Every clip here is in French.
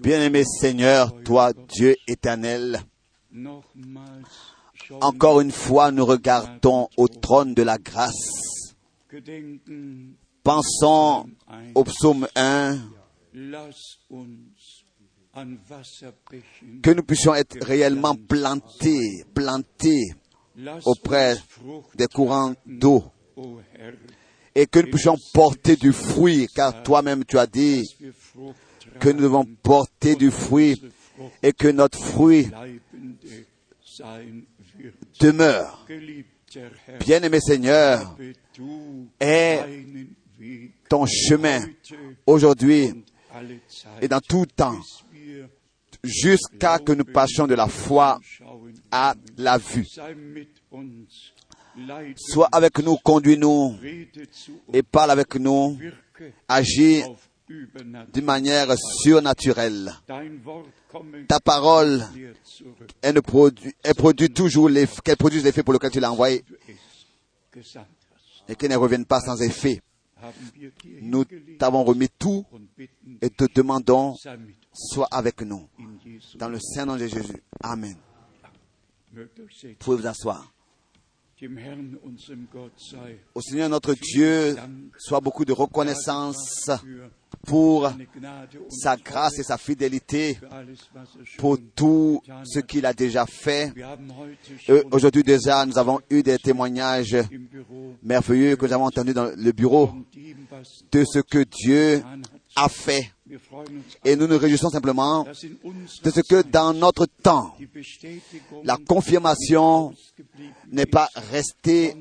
Bien-aimé Seigneur, toi, Dieu éternel, encore une fois, nous regardons au trône de la grâce. Pensons au psaume 1, que nous puissions être réellement plantés, plantés auprès des courants d'eau et que nous puissions porter du fruit, car toi-même tu as dit que nous devons porter du fruit et que notre fruit demeure. Bien-aimé Seigneur, est ton chemin aujourd'hui et dans tout temps, jusqu'à que nous passions de la foi à la vue. Sois avec nous, conduis-nous et parle avec nous, agis d'une manière surnaturelle. Ta parole, elle, ne produit, elle produit toujours l'effet, qu'elle produise l'effet pour lequel tu l'as envoyé et qu'elle ne revienne pas sans effet. Nous t'avons remis tout et te demandons, sois avec nous. Dans le Saint-Nom de Jésus. Amen. Pouvez vous asseoir. Au Seigneur notre Dieu, soit beaucoup de reconnaissance pour sa grâce et sa fidélité, pour tout ce qu'il a déjà fait. Aujourd'hui déjà, nous avons eu des témoignages merveilleux que nous avons entendus dans le bureau de ce que Dieu a fait. Et nous nous réjouissons simplement de ce que dans notre temps, la confirmation n'est pas restée,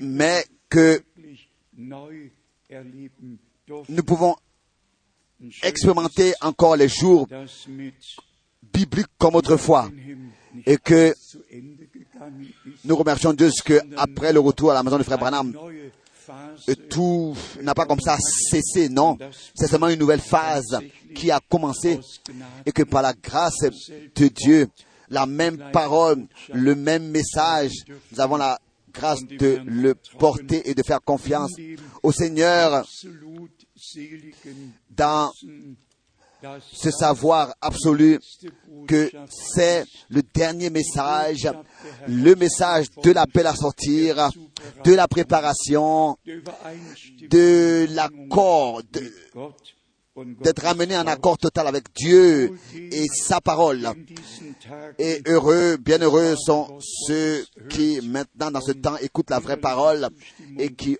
mais que nous pouvons expérimenter encore les jours bibliques comme autrefois. et que nous remercions Dieu que après le retour à la maison du frère Branham, tout n'a pas comme ça cessé, non. C'est seulement une nouvelle phase qui a commencé et que par la grâce de Dieu, la même parole, le même message, nous avons la grâce de le porter et de faire confiance au Seigneur dans ce savoir absolu que c'est le dernier message, le message de l'appel à sortir, de la préparation, de l'accord, d'être amené en accord total avec Dieu et sa parole. Et heureux, bienheureux sont ceux qui maintenant dans ce temps écoutent la vraie parole et qui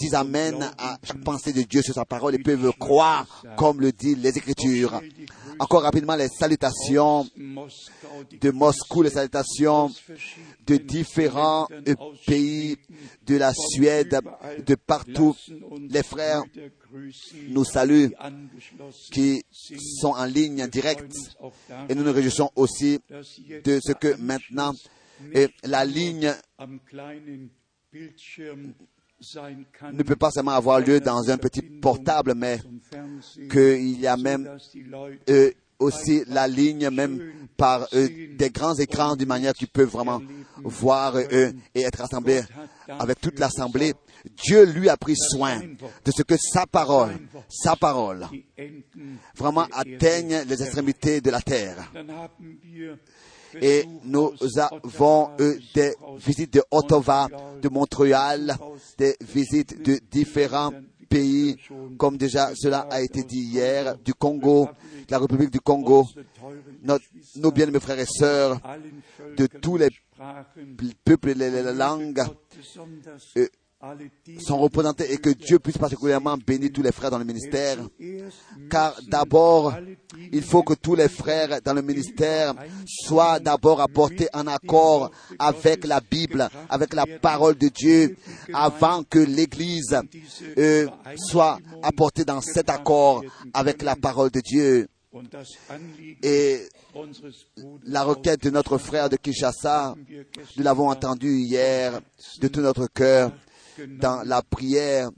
disent Amen à chaque pensée de Dieu sur sa parole et peuvent croire comme le dit les Écritures. Encore rapidement les salutations de Moscou, les salutations de différents pays, de la Suède, de partout. Les frères nous saluent qui sont en ligne directe et nous nous réjouissons aussi de ce que maintenant la ligne ne peut pas seulement avoir lieu dans un petit portable, mais qu'il y a même euh, aussi la ligne, même par euh, des grands écrans, d'une manière qu'ils peuvent vraiment voir euh, et être assemblés avec toute l'assemblée. Dieu lui a pris soin de ce que sa parole, sa parole, vraiment atteigne les extrémités de la terre. Et nous avons eu des visites de Ottawa, de Montréal, des visites de différents pays, comme déjà cela a été dit hier, du Congo, de la République du Congo, notre, nos bien-aimés frères et sœurs, de tous les peuples et les langues, euh, sont représentés et que Dieu puisse particulièrement bénir tous les frères dans le ministère. Car d'abord, il faut que tous les frères dans le ministère soient d'abord apportés en accord avec la Bible, avec la parole de Dieu, avant que l'Église euh, soit apportée dans cet accord avec la parole de Dieu. Et la requête de notre frère de Kinshasa, nous l'avons entendu hier de tout notre cœur dans la prière.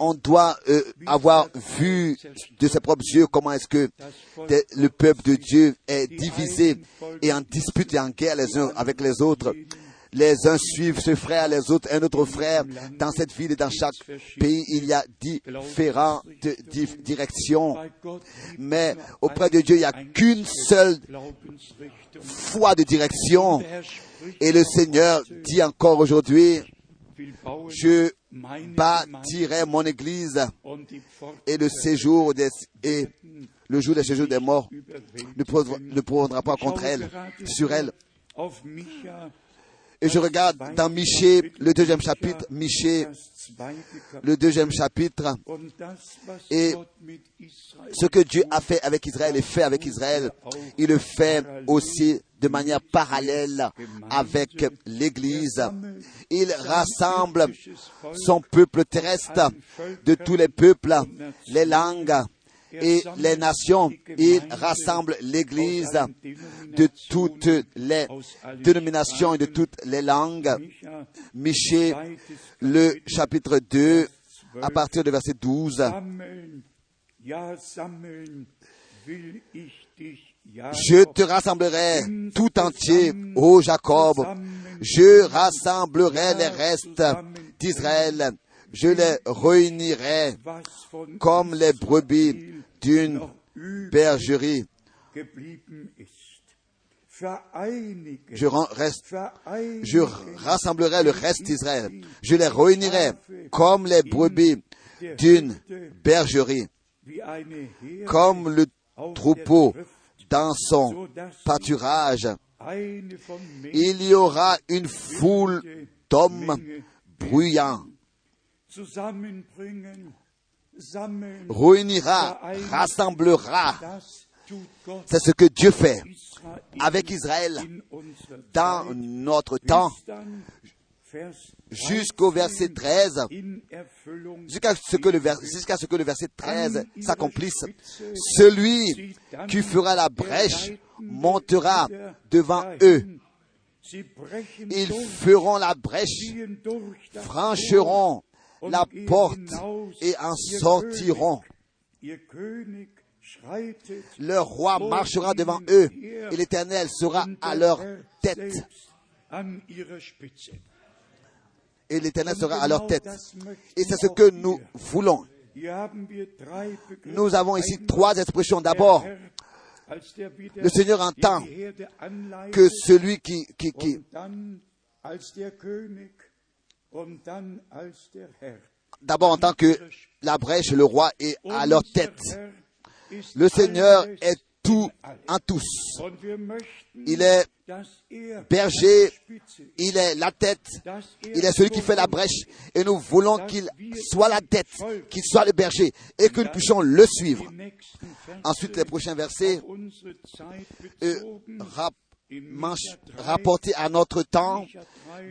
On doit euh, avoir vu de ses propres yeux comment est-ce que le peuple de Dieu est divisé et en dispute et en guerre les uns avec les autres. Les uns suivent ce frère, les autres un autre frère. Dans cette ville et dans chaque pays, il y a différentes directions. Mais auprès de Dieu, il n'y a qu'une seule foi de direction. Et le Seigneur dit encore aujourd'hui, je bâtirai mon église et le séjour des, et jour des séjours des morts ne prendra pas contre elle, sur elle. Et je regarde dans Michée, le deuxième chapitre, Michée, le deuxième chapitre, et ce que Dieu a fait avec Israël et fait avec Israël, il le fait aussi de manière parallèle avec l'Église. Il rassemble son peuple terrestre de tous les peuples, les langues, et les nations. Il rassemble l'Église de toutes les dénominations et de toutes les langues. Michée, le chapitre 2, à partir du verset 12. Je te rassemblerai tout entier, ô Jacob. Je rassemblerai les restes d'Israël. Je les réunirai comme les brebis d'une bergerie. Je, rassemblerai le reste d'Israël. Je les réunirai comme les brebis d'une bergerie, comme le troupeau dans son pâturage. Il y aura une foule d'hommes bruyants réunira, rassemblera. C'est ce que Dieu fait avec Israël dans notre temps jusqu'au verset 13, jusqu'à ce, que le jusqu'à ce que le verset 13 s'accomplisse. Celui qui fera la brèche montera devant eux. Ils feront la brèche, franchiront la porte et en sortiront. Le roi marchera devant eux et l'Éternel sera à leur tête. Et l'Éternel sera à leur tête. Et c'est ce que nous voulons. Nous avons ici trois expressions. D'abord, le Seigneur entend que celui qui, qui, qui D'abord en tant que la brèche, le roi est à leur tête. Le Seigneur est tout en tous. Il est berger, il est la tête, il est celui qui fait la brèche et nous voulons qu'il soit la tête, qu'il soit le berger et que nous puissions le suivre. Ensuite, les prochains versets euh, rapporté à notre temps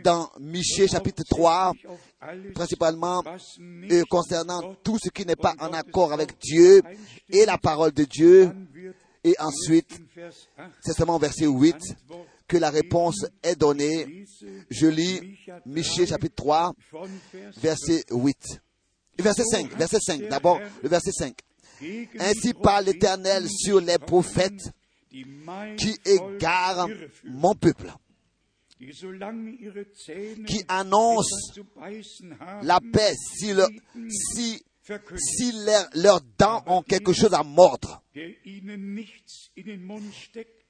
dans Michée chapitre 3, principalement euh, concernant tout ce qui n'est pas en accord avec Dieu et la parole de Dieu. Et ensuite, c'est seulement au verset 8 que la réponse est donnée. Je lis Michée chapitre 3, verset 8. Verset 5, verset 5, d'abord le verset 5. Ainsi parle l'Éternel sur les prophètes qui égare mon peuple, qui annonce la paix si, si, si leurs dents ont quelque chose à mordre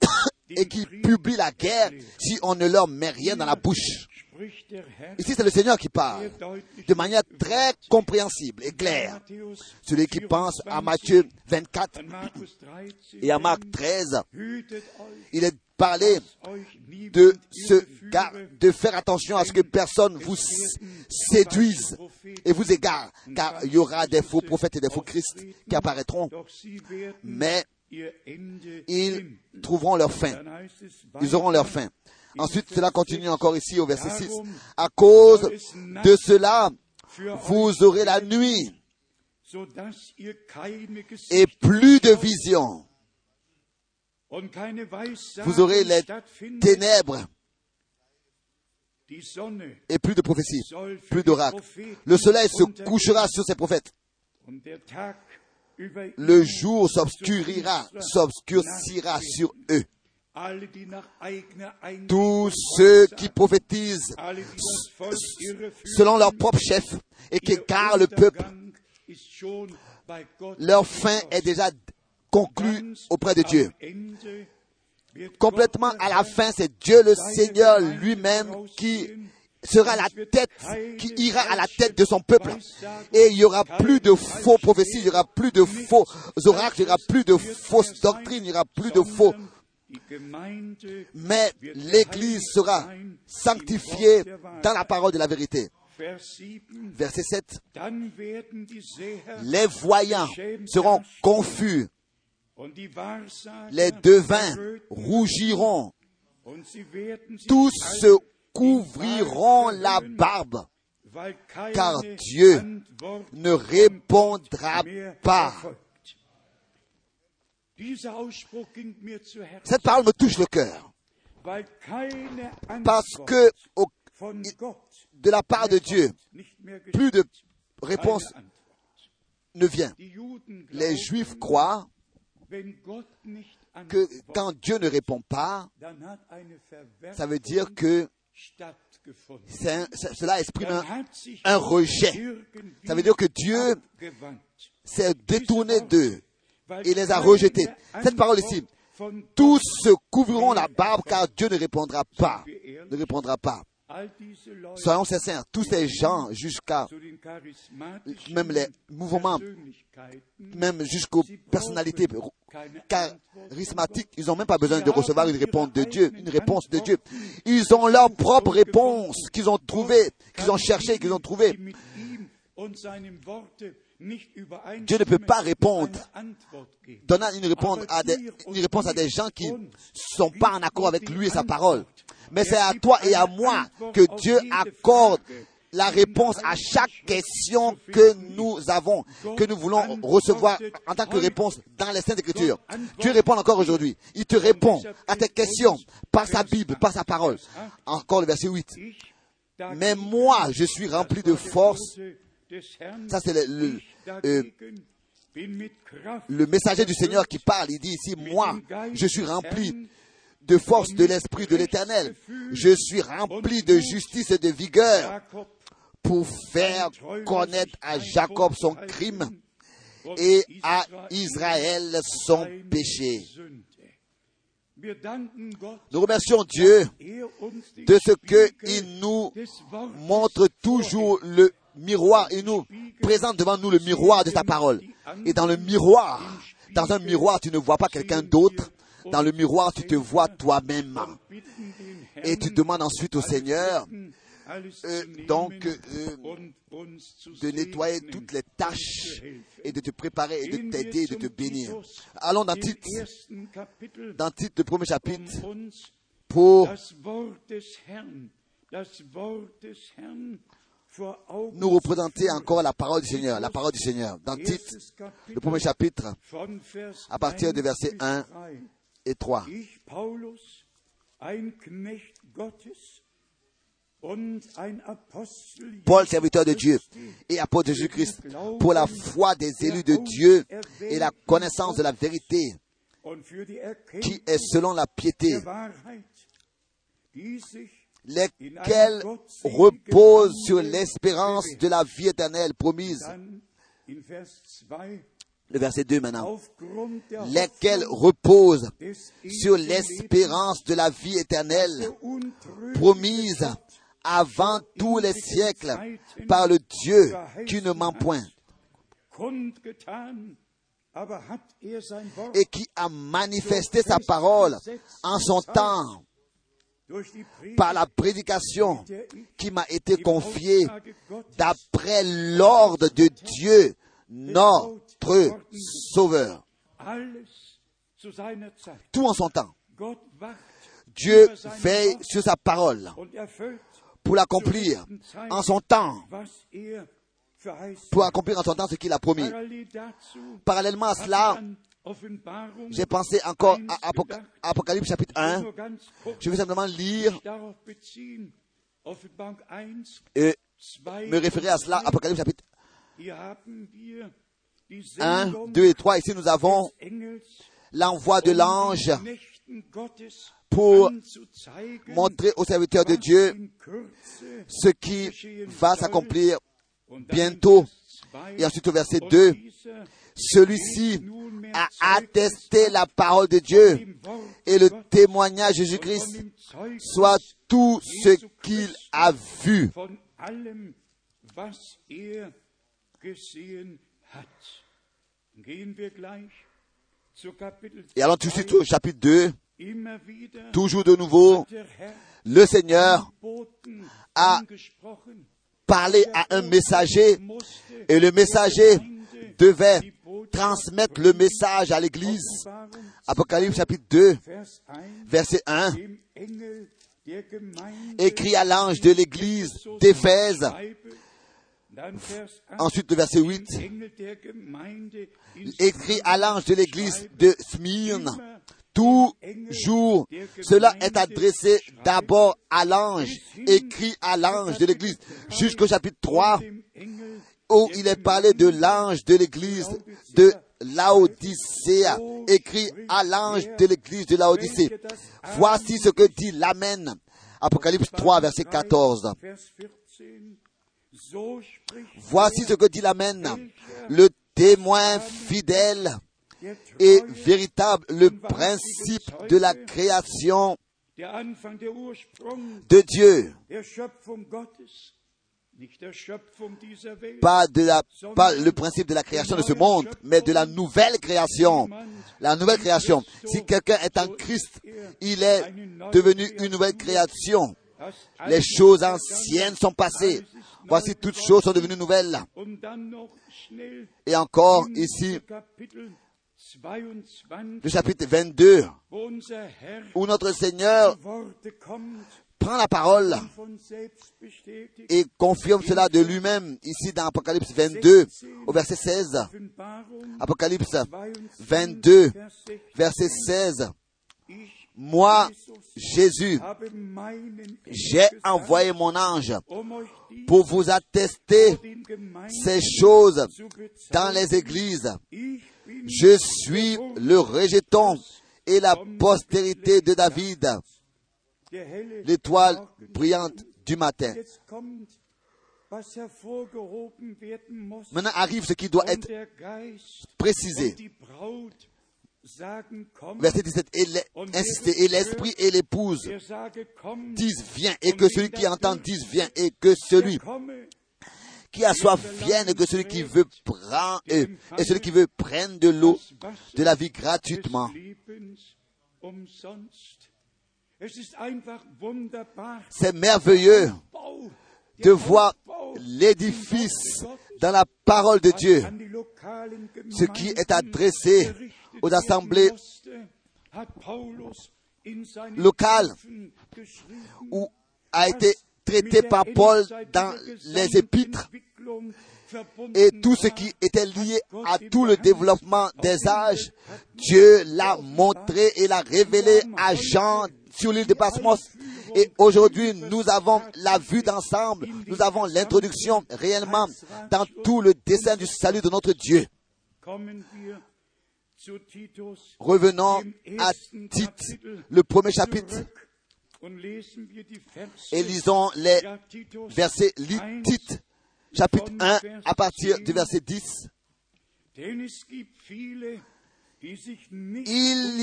et qui publie la guerre si on ne leur met rien dans la bouche. Ici, c'est le Seigneur qui parle de manière très compréhensible et claire. Celui qui pense à Matthieu 24 et à Marc 13, il est parlé de faire attention à ce que personne vous séduise et vous égare, car il y aura des faux prophètes et des faux Christ qui apparaîtront. Mais ils trouveront leur fin. Ils auront leur fin. Ensuite, cela continue encore ici au verset 6. À cause de cela, vous aurez la nuit et plus de vision. Vous aurez les ténèbres et plus de prophéties, plus d'oracles. Le soleil se couchera sur ses prophètes. Le jour s'obscurira, s'obscurcira sur eux. tous ceux qui prophétisent selon leur propre chef et qui égarent le peuple, leur fin est déjà conclue auprès de Dieu. Complètement à la fin, c'est Dieu le Seigneur lui-même qui sera la tête, qui ira à la tête de son peuple. Et il n'y aura plus de faux prophéties, il n'y aura plus de faux oracles, il n'y aura plus de fausses doctrines, il n'y aura plus de faux. Mais l'Église sera sanctifiée dans la parole de la vérité. Verset 7. Les voyants seront confus. Les devins rougiront. Tous se couvriront la barbe, car Dieu ne répondra pas. Cette parole me touche le cœur. Parce que de la part de Dieu, plus de réponse ne vient. Les Juifs croient que quand Dieu ne répond pas, ça veut dire que cela exprime un, rejet. Ça veut dire que Dieu s'est détourné d'eux et les a rejetés. Cette parole ici, tous se couvriront la barbe car Dieu ne répondra pas. Ne répondra pas. Soyons sincères, tous ces gens jusqu'à même les mouvements, même jusqu'aux personnalités charismatiques, ils n'ont même pas besoin de recevoir une réponse de Dieu, une réponse de Dieu. Ils ont leur propre réponse qu'ils ont trouvée, qu'ils ont cherché, qu'ils ont trouvée. Dieu ne peut pas répondre, donnant une réponse à des, une réponse à des gens qui ne sont pas en accord avec lui et sa parole. Mais c'est à toi et à moi que Dieu accorde la réponse à chaque question que nous avons, que nous voulons recevoir en tant que réponse dans les Saintes Écritures. Dieu répond encore aujourd'hui. Il te répond à tes questions par sa Bible, par sa parole. Encore le verset 8. Mais moi, je suis rempli de force. Ça, c'est le, euh, le messager du Seigneur qui parle. Il dit ici, moi, je suis rempli de force de l'Esprit de l'Éternel. Je suis rempli de justice et de vigueur pour faire connaître à Jacob son crime et à Israël son péché. Nous remercions Dieu de ce qu'il nous montre toujours le miroir, il nous présente devant nous le miroir de sa parole. Et dans le miroir, dans un miroir, tu ne vois pas quelqu'un d'autre, dans le miroir, tu te vois toi-même. Et tu demandes ensuite au Seigneur euh, donc euh, de nettoyer toutes les tâches et de te préparer et de t'aider et de te bénir. Allons dans titre, dans titre, le premier chapitre, pour nous représenter encore la parole du Seigneur, la parole du Seigneur. Dans titre, le premier chapitre, à partir du verset 1 et 3. Paul, serviteur de Dieu et apôtre de Jésus-Christ, pour la foi des élus de Dieu et la connaissance de la vérité qui est selon la piété, lesquels reposent sur l'espérance de la vie éternelle promise. Le verset 2 maintenant, lesquels reposent sur l'espérance de la vie éternelle promise avant tous les siècles par le Dieu qui ne ment point. Et qui a manifesté sa parole en son temps par la prédication qui m'a été confiée d'après l'ordre de Dieu, notre Sauveur. Tout en son temps. Dieu veille sur sa parole pour l'accomplir en son temps. Pour accomplir en son temps ce qu'il a promis. Parallèlement à cela, j'ai pensé encore à Apocalypse chapitre 1. Je vais simplement lire et me référer à cela, Apocalypse chapitre 1, 2 et 3. Ici, nous avons l'envoi de l'ange pour montrer aux serviteurs de Dieu ce qui va s'accomplir bientôt. Et ensuite au verset 2, celui-ci a attesté la parole de Dieu et le témoignage de Jésus-Christ soit tout ce qu'il a vu. Et allons tout de suite au chapitre 2. Toujours de nouveau, le Seigneur a parlé à un messager et le messager devait transmettre le message à l'Église. Apocalypse chapitre 2, verset 1. Écrit à l'ange de l'Église d'Éphèse. Ensuite, le verset 8. Écrit à l'ange de l'Église de Smyrne toujours. Cela est adressé d'abord à l'ange, écrit à l'ange de l'Église, jusqu'au chapitre 3, où il est parlé de l'ange de l'Église de Laodicée, écrit à l'ange de l'Église de Laodicée. Voici ce que dit l'Amen. Apocalypse 3, verset 14. Voici ce que dit l'Amen. Le témoin fidèle et véritable le principe de la création de Dieu. Pas, de la, pas le principe de la création de ce monde, mais de la nouvelle création. La nouvelle création. Si quelqu'un est en Christ, il est devenu une nouvelle création. Les choses anciennes sont passées. Voici toutes choses sont devenues nouvelles. Et encore ici, le chapitre 22, où notre Seigneur prend la parole et confirme cela de lui-même ici dans Apocalypse 22 au verset 16. Apocalypse 22 verset 16. Moi, Jésus, j'ai envoyé mon ange pour vous attester ces choses dans les églises. Je suis le rejeton et la postérité de David, l'étoile brillante du matin. Maintenant arrive ce qui doit être précisé. Verset 17, et et l'esprit et l'épouse disent viens, et que celui qui entend dise viens, et que celui qui a soif vienne, que celui qui veut prendre, et, et celui qui veut prendre de l'eau de la vie gratuitement. C'est merveilleux de voir l'édifice dans la parole de Dieu, ce qui est adressé aux assemblées locales où a été traité par Paul dans les épîtres. et tout ce qui était lié à tout le développement des âges, Dieu l'a montré et l'a révélé à Jean sur l'île de Pasmos. Et aujourd'hui, nous avons la vue d'ensemble, nous avons l'introduction réellement dans tout le dessin du salut de notre Dieu. Revenons à Tite, le premier chapitre, et lisons les versets Tite, chapitre 1, à partir du verset 10. Il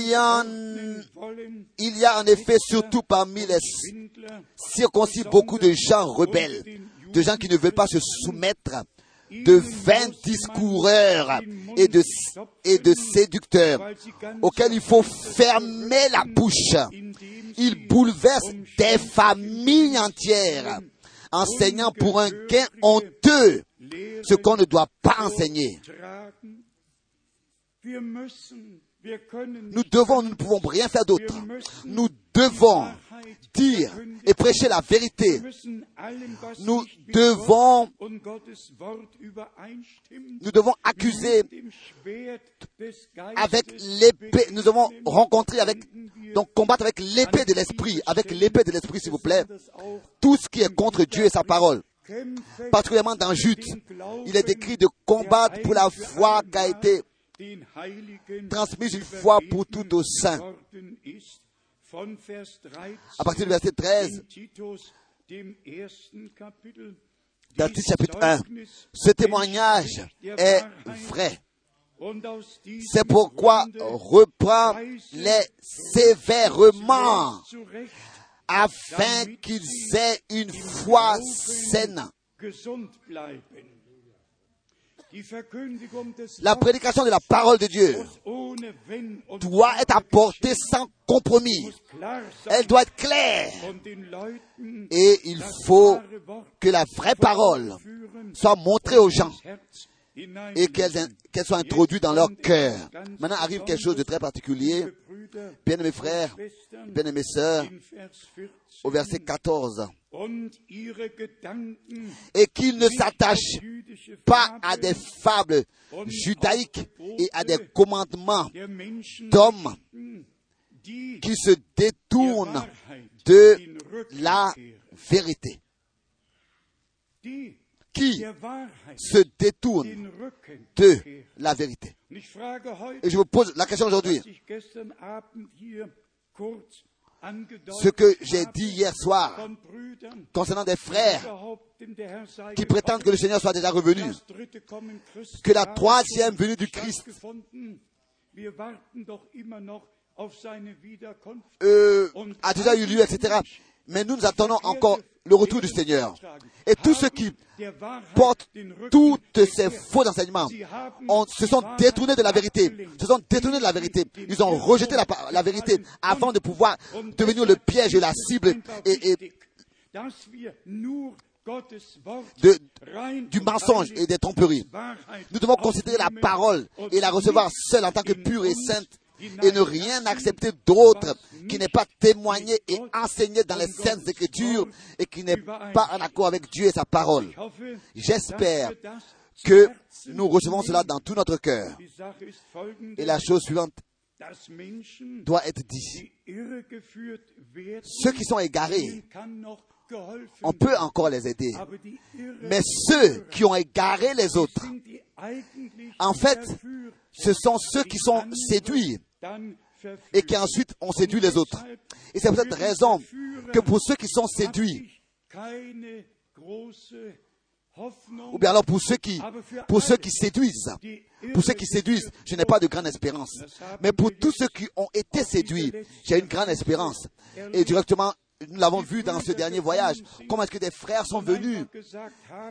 y, en, il y a en effet surtout parmi les circoncis beaucoup de gens rebelles, de gens qui ne veulent pas se soumettre, de vains discoureurs et de, et de séducteurs auxquels il faut fermer la bouche. Ils bouleversent des familles entières enseignant pour un gain honteux ce qu'on ne doit pas enseigner. Nous devons, nous ne pouvons rien faire d'autre. Nous devons dire et prêcher la vérité. Nous devons, nous devons accuser avec l'épée, nous devons rencontrer avec, donc combattre avec l'épée de l'esprit, avec l'épée de l'esprit s'il vous plaît, tout ce qui est contre Dieu et sa parole. Particulièrement dans Jude, il est écrit de combattre pour la foi qui a été transmise une fois pour toutes aux saints. À partir du verset 13, dans Titus chapitre 1, ce témoignage est vrai. C'est pourquoi reprend les sévèrement afin qu'ils aient une foi saine. La prédication de la parole de Dieu doit être apportée sans compromis. Elle doit être claire. Et il faut que la vraie parole soit montrée aux gens et qu'elle soit introduite dans leur cœur. Maintenant arrive quelque chose de très particulier. Bien aimés frères, bien aimés sœurs, au verset 14 et qu'ils ne s'attachent pas à des fables judaïques et à des commandements d'hommes qui se détournent de la vérité. Qui se détournent de la vérité. Et je vous pose la question aujourd'hui ce que j'ai dit hier soir concernant des frères qui prétendent que le Seigneur soit déjà revenu, que la troisième venue du Christ euh, a déjà eu lieu, etc. Mais nous nous attendons encore le retour du Seigneur. Et tous ceux qui portent toutes ces faux enseignements se sont détournés de la vérité. Se sont détournés de la vérité. Ils ont rejeté la, vérité avant de pouvoir devenir le piège et la cible du mensonge et des tromperies. Nous devons considérer la parole et la recevoir seule en tant que pure et sainte et ne rien accepter d'autre qui n'est pas témoigné et enseigné dans les saintes écritures et qui n'est pas en accord avec Dieu et sa parole. J'espère que nous recevons cela dans tout notre cœur. Et la chose suivante doit être dit. Ceux qui sont égarés, on peut encore les aider. Mais ceux qui ont égaré les autres, en fait, ce sont ceux qui sont séduits et qui ensuite ont séduit les autres. Et c'est pour cette raison que pour ceux qui sont séduits, ou bien alors pour ceux qui, pour ceux qui séduisent, pour ceux qui séduisent, je n'ai pas de grande espérance. Mais pour tous ceux qui ont été séduits, j'ai une grande espérance. Et directement, nous l'avons vu dans ce dernier voyage, comment est-ce que des frères sont venus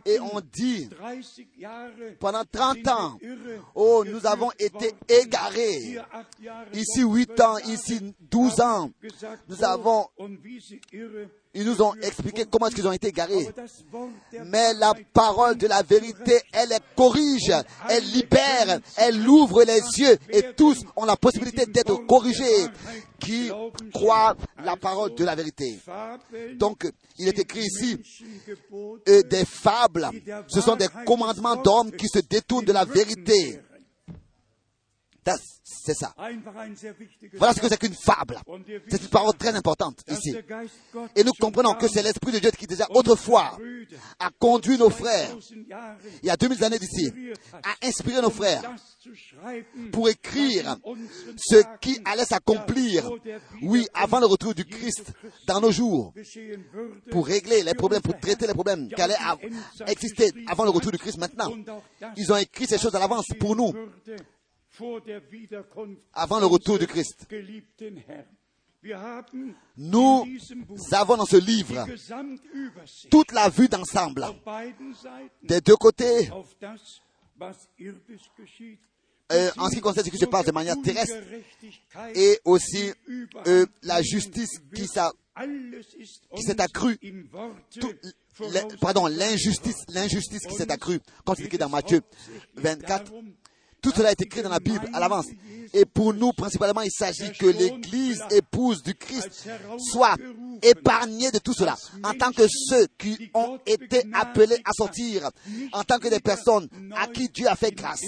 et ont dit, pendant 30 ans, oh, nous avons été égarés. Ici 8 ans, ici 12 ans. Nous avons ils nous ont expliqué comment est-ce qu'ils ont été égarés. Mais la parole de la vérité, elle corrige, elle libère, elle ouvre les yeux et tous ont la possibilité d'être corrigés qui croient la parole de la vérité? Donc, il est écrit ici euh, des fables. Ce sont des commandements d'hommes qui se détournent de la vérité. C'est ça. Voilà ce que c'est qu'une fable. C'est une parole très importante ici. Et nous comprenons que c'est l'Esprit de Dieu qui déjà autrefois a conduit nos frères, il y a 2000 années d'ici, a inspiré nos frères pour écrire ce qui allait s'accomplir, oui, avant le retour du Christ dans nos jours, pour régler les problèmes, pour traiter les problèmes qui allaient exister avant le retour du Christ maintenant. Ils ont écrit ces choses à l'avance pour nous avant le retour du Christ. Nous avons dans ce livre toute la vue d'ensemble. des deux côtés. Euh, en ce qui concerne ce qui se passe de manière terrestre et aussi euh, la justice qui, s'est accrue, pardon, l'injustice, l'injustice qui s'est accrue, comme c'est écrit dans Matthieu 24, tout cela est écrit dans la Bible à l'avance. Et pour nous, principalement, il s'agit que l'Église épouse du Christ soit épargnée de tout cela. En tant que ceux qui ont été appelés à sortir, en tant que des personnes à qui Dieu a fait grâce,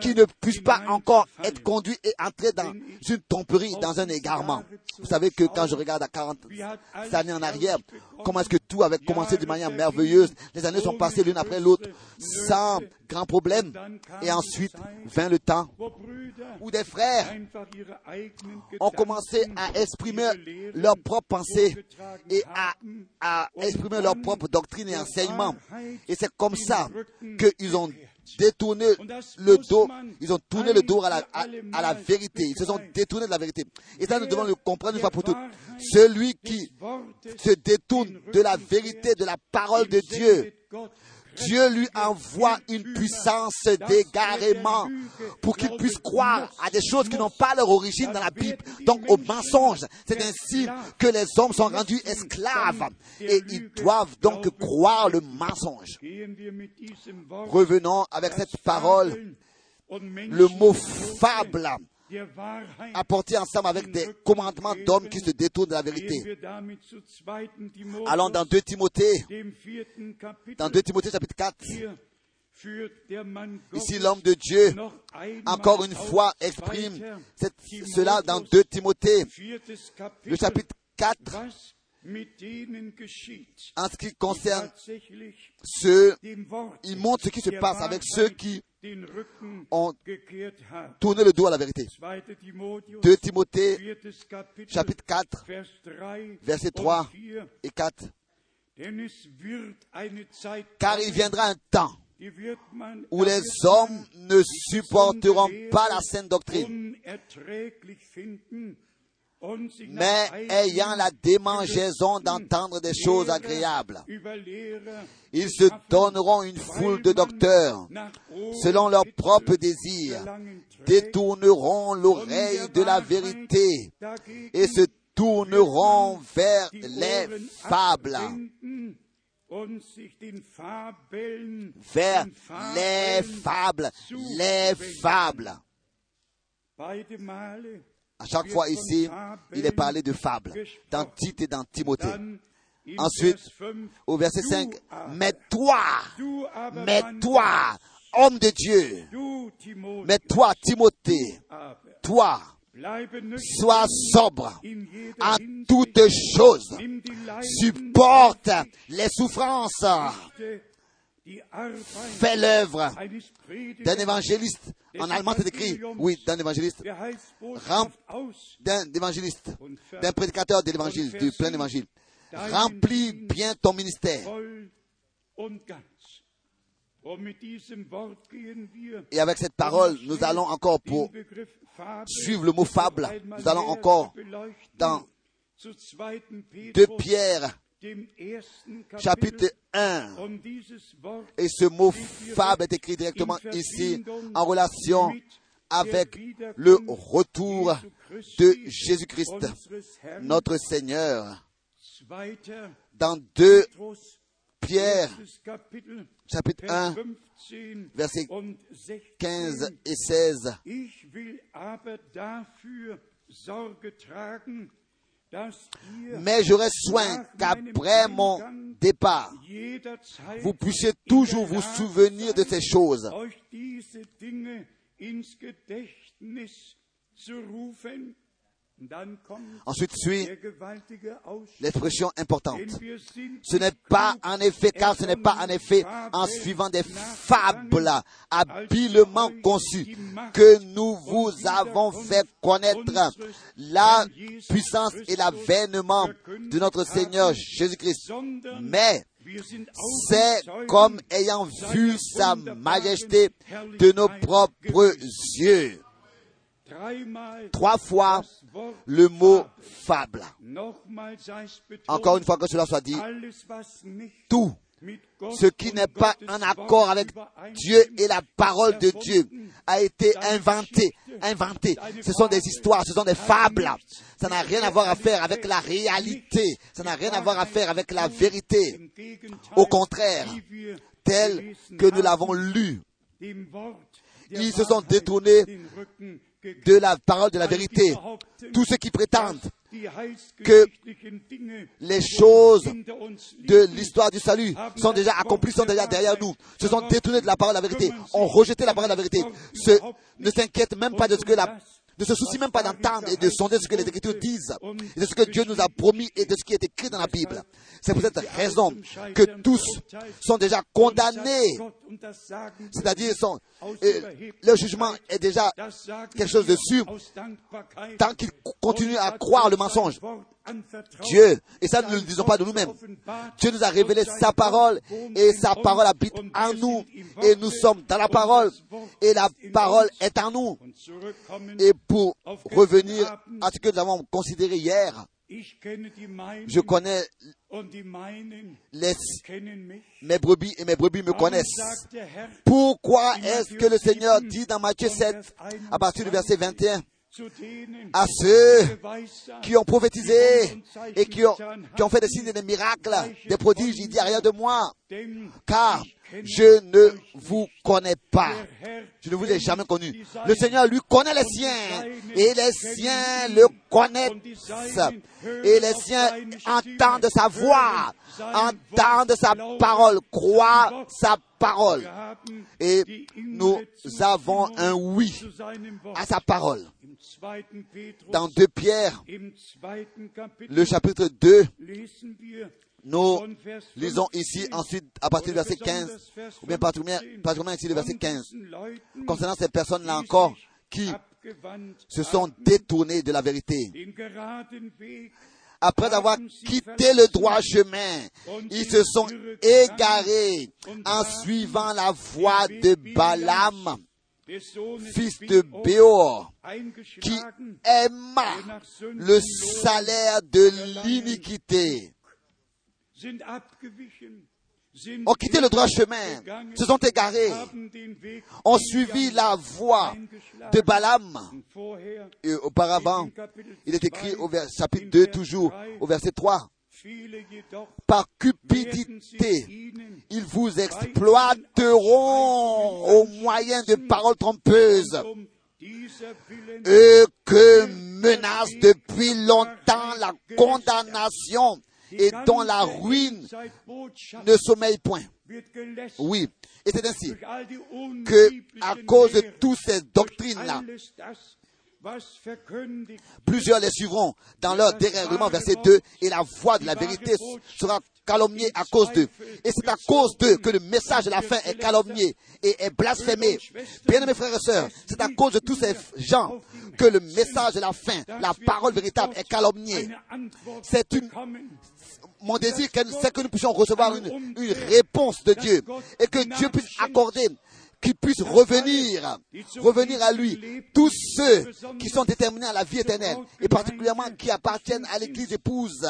qui ne puissent pas encore être conduits et entrer dans une tromperie, dans un égarement. Vous savez que quand je regarde à 40 années en arrière, comment est-ce que tout avait commencé de manière merveilleuse? Les années sont passées l'une après l'autre sans grand problème. Et ensuite vint le temps où des frères ont commencé à exprimer leurs propres pensées et à, exprimer leur propre doctrine et enseignement. Et c'est comme ça qu'ils ont détourné le dos, ils ont tourné le dos à la, à, la vérité, ils se sont détournés de la vérité. Et ça, nous devons le comprendre une fois pour toutes. Celui qui se détourne de la vérité, de la parole de Dieu, Dieu lui envoie une puissance d'égarement pour qu'il puisse croire à des choses qui n'ont pas leur origine dans la Bible, donc au mensonge. C'est ainsi que les hommes sont rendus esclaves et ils doivent donc croire le mensonge. Revenons avec cette parole, le mot fable apporté ensemble avec des commandements d'hommes qui se détournent de la vérité. Allons dans 2 Timothée, dans 2 Timothée chapitre 4. Ici, l'homme de Dieu, encore une fois, exprime cela dans 2 Timothée, le chapitre 4, en ce qui concerne ceux, il montre ce qui se passe avec ceux qui ont tourné le dos à la vérité. 2 Timothée, chapitre 4, versets 3 et 4. Car il viendra un temps où les hommes ne supporteront pas la saine doctrine, mais ayant la démangeaison d'entendre des choses agréables. Ils se donneront une foule de docteurs selon leurs propres désirs, détourneront l'oreille de la vérité et se tourneront vers les fables. Vers les fables, les fables. À chaque fois ici, il est parlé de fables, dans Tite et dans Timothée. Ensuite, au verset 5, mais toi, mais toi, homme de Dieu, mais toi, Timothée, toi, sois sobre en toutes choses, supporte les souffrances, fais l'œuvre d'un évangéliste. En allemand, c'est écrit, oui, d'un évangéliste, d'un évangéliste, d'un prédicateur de l'évangile, du plein évangile. Remplis bien ton ministère. Et avec cette parole, nous allons encore pour suivre le mot fable. Nous allons encore dans 2 Pierre chapitre 1. Et ce mot fable est écrit directement ici en relation avec le retour de Jésus-Christ, notre Seigneur. Dans 2 Pierre, chapitre 1, versets 15 et 16. Mais j'aurai soin qu'après mon départ, vous puissiez toujours vous souvenir de ces choses. Ensuite suit l'expression importante. Ce n'est pas en effet, car ce n'est pas en effet en suivant des fables habilement conçues que nous vous avons fait connaître la puissance et l'avènement de notre Seigneur Jésus-Christ. Mais c'est comme ayant vu sa majesté de nos propres yeux. Trois fois le mot fable. Encore une fois que cela soit dit, tout ce qui n'est pas en accord avec Dieu et la parole de Dieu a été inventé, inventé. Ce sont des histoires, ce sont des fables. Ça n'a rien à voir à faire avec la réalité. Ça n'a rien à voir à faire avec la vérité. Au contraire, tel que nous l'avons lu, ils se sont détournés de la parole de la vérité. Tous ceux qui prétendent que les choses de l'histoire du salut sont déjà accomplies, sont déjà derrière nous, se sont détournés de la parole de la vérité, ont rejeté la parole de la vérité, ne s'inquiètent même pas de ce que la ne se soucient même pas d'entendre et de sonder ce que les Écritures disent, de ce que Dieu nous a promis et de ce qui est écrit dans la Bible. C'est pour cette raison que tous sont déjà condamnés C'est-à-dire, euh, le jugement est déjà quelque chose de sûr tant qu'il continue à croire le mensonge. Dieu, et ça nous ne le disons pas de nous-mêmes, Dieu nous a révélé sa parole et sa parole habite en nous et nous sommes dans la parole et la parole est en nous. Et pour revenir à ce que nous avons considéré hier, je connais mes brebis et mes brebis me connaissent. Pourquoi est-ce que le Seigneur dit dans Matthieu 7, à partir du verset 21, à ceux qui ont prophétisé et qui ont, qui ont fait des signes et des miracles, des prodiges, il dit rien de moi, car je ne vous connais pas. Je ne vous ai jamais connu. Le Seigneur lui connaît les siens et les siens le connaissent et les siens entendent sa voix, entendent sa parole, croient sa parole. Et nous avons un oui à sa parole. Dans 2 Pierre, le chapitre 2, nous lisons ici ensuite à partir du verset 15, ou bien particulièrement ici le verset 15, concernant ces personnes-là encore qui se sont détournées de la vérité. Après avoir quitté le droit chemin, ils se sont égarés en suivant la voie de Balaam, fils de Béor, qui aima le salaire de l'iniquité ont quitté le droit chemin, se sont égarés, ont suivi la voie de Balaam. Et auparavant, il est écrit au chapitre 2, toujours au verset 3. Par cupidité, ils vous exploiteront au moyen de paroles trompeuses. Eux que menace depuis longtemps la condamnation et dont la ruine ne sommeille point. Oui, et c'est ainsi que, à cause de toutes ces doctrines-là, plusieurs les suivront dans leur dérèglement, verset 2, et la voix de la vérité sera calomniée à cause d'eux. Et c'est à cause d'eux que le message de la fin est calomnié et est blasphémé. Bien mes frères et sœurs, c'est à cause de tous ces gens que le message de la fin, la parole véritable est calomniée. C'est mon désir, c'est que nous puissions recevoir une, réponse de Dieu et que Dieu puisse accorder, qu'il puisse revenir, revenir à lui, tous ceux qui sont déterminés à la vie éternelle et particulièrement qui appartiennent à l'église épouse,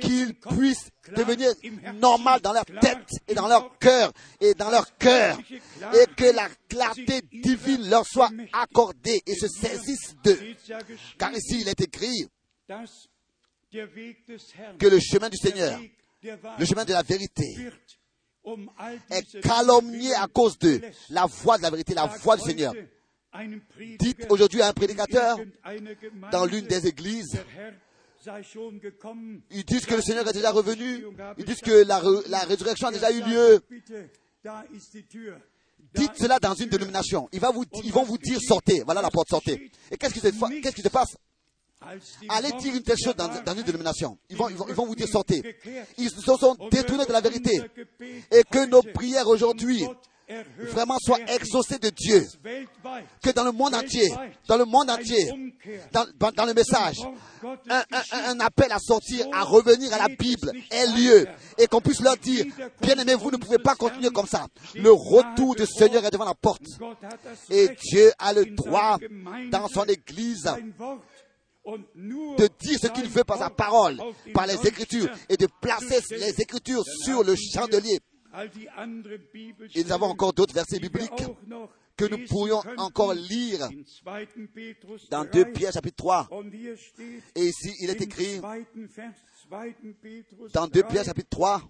qu'ils puissent devenir normal dans leur tête et dans leur cœur et dans leur cœur et que la clarté divine leur soit accordée et se saisissent d'eux. Car ici il est écrit que le chemin du Seigneur, le chemin de la vérité, est calomnié à cause de la voix de la vérité, la voix du Seigneur. Dites aujourd'hui à un prédicateur dans l'une des églises, ils disent que le Seigneur est déjà revenu, ils disent que la, la résurrection a déjà eu lieu. Dites cela dans une dénomination. Ils, vont vous dire sortez. Voilà la porte, sortez. Et qu'est-ce qui se, qu'est-ce qui se passe? Allez dire une telle chose dans, une dénomination. Ils vont, ils, vont, ils vont vous dire sortez. Ils se sont détournés de la vérité. Et que nos prières aujourd'hui vraiment soient exaucées de Dieu. Que dans le monde entier, dans le monde entier, dans, dans le message, un, un, appel à sortir, à revenir à la Bible ait lieu. Et qu'on puisse leur dire, bien aimé, vous ne pouvez pas continuer comme ça. Le retour du Seigneur est devant la porte. Et Dieu a le droit dans son Église de dire ce qu'il veut par sa parole, par les Écritures, et de placer les Écritures sur le chandelier. Et nous avons encore d'autres versets bibliques que nous pourrions encore lire dans 2 Pierre chapitre 3. Et ici, il est écrit dans 2 Pierre chapitre 3,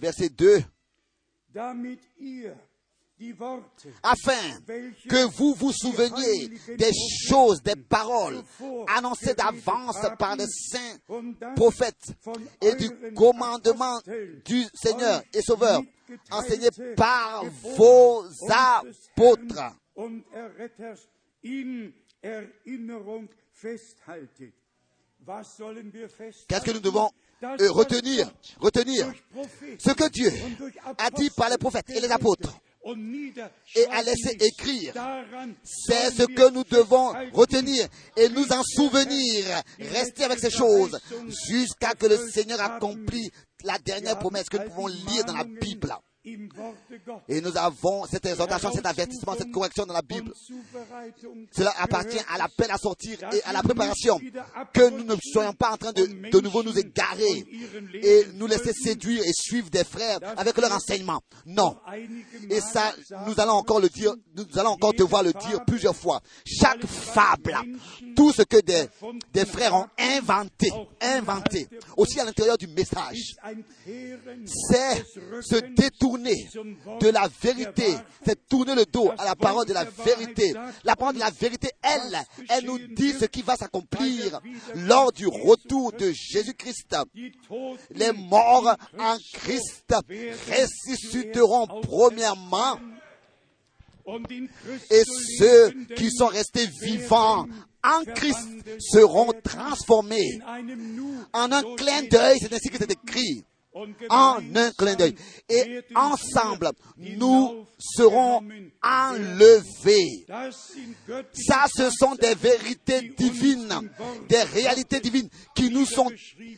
verset 2 afin que vous vous souveniez des choses, des paroles annoncées d'avance par les saints prophètes et du commandement du Seigneur et Sauveur enseigné par vos apôtres. Qu'est-ce que nous devons euh, retenir, retenir ce que Dieu a dit par les prophètes et les apôtres? Et a laissé écrire. C'est ce que nous devons retenir et nous en souvenir. Rester avec ces choses jusqu'à que le Seigneur accomplisse la dernière promesse que nous pouvons lire dans la Bible. Et nous avons cette exhortation, cet avertissement, cette correction dans la Bible. Cela appartient à l'appel à sortir et à la préparation. Que nous ne soyons pas en train de de nouveau nous égarer et nous laisser séduire et suivre des frères avec leur enseignement. Non. Et ça, nous allons encore le dire, nous allons encore devoir le dire plusieurs fois. Chaque fable, tout ce que des, des frères ont inventé, inventé, aussi à l'intérieur du message, c'est se détourner de la vérité, c'est tourner le dos à la parole de la vérité. La parole de la vérité, elle, elle nous dit ce qui va s'accomplir lors du retour de Jésus-Christ. Les morts en Christ ressusciteront premièrement et ceux qui sont restés vivants en Christ seront transformés en un clin d'œil, c'est ainsi que c'est écrit en un clin d'œil. Et ensemble, nous serons enlevés. Ça, ce sont des vérités divines, des réalités divines qui nous sont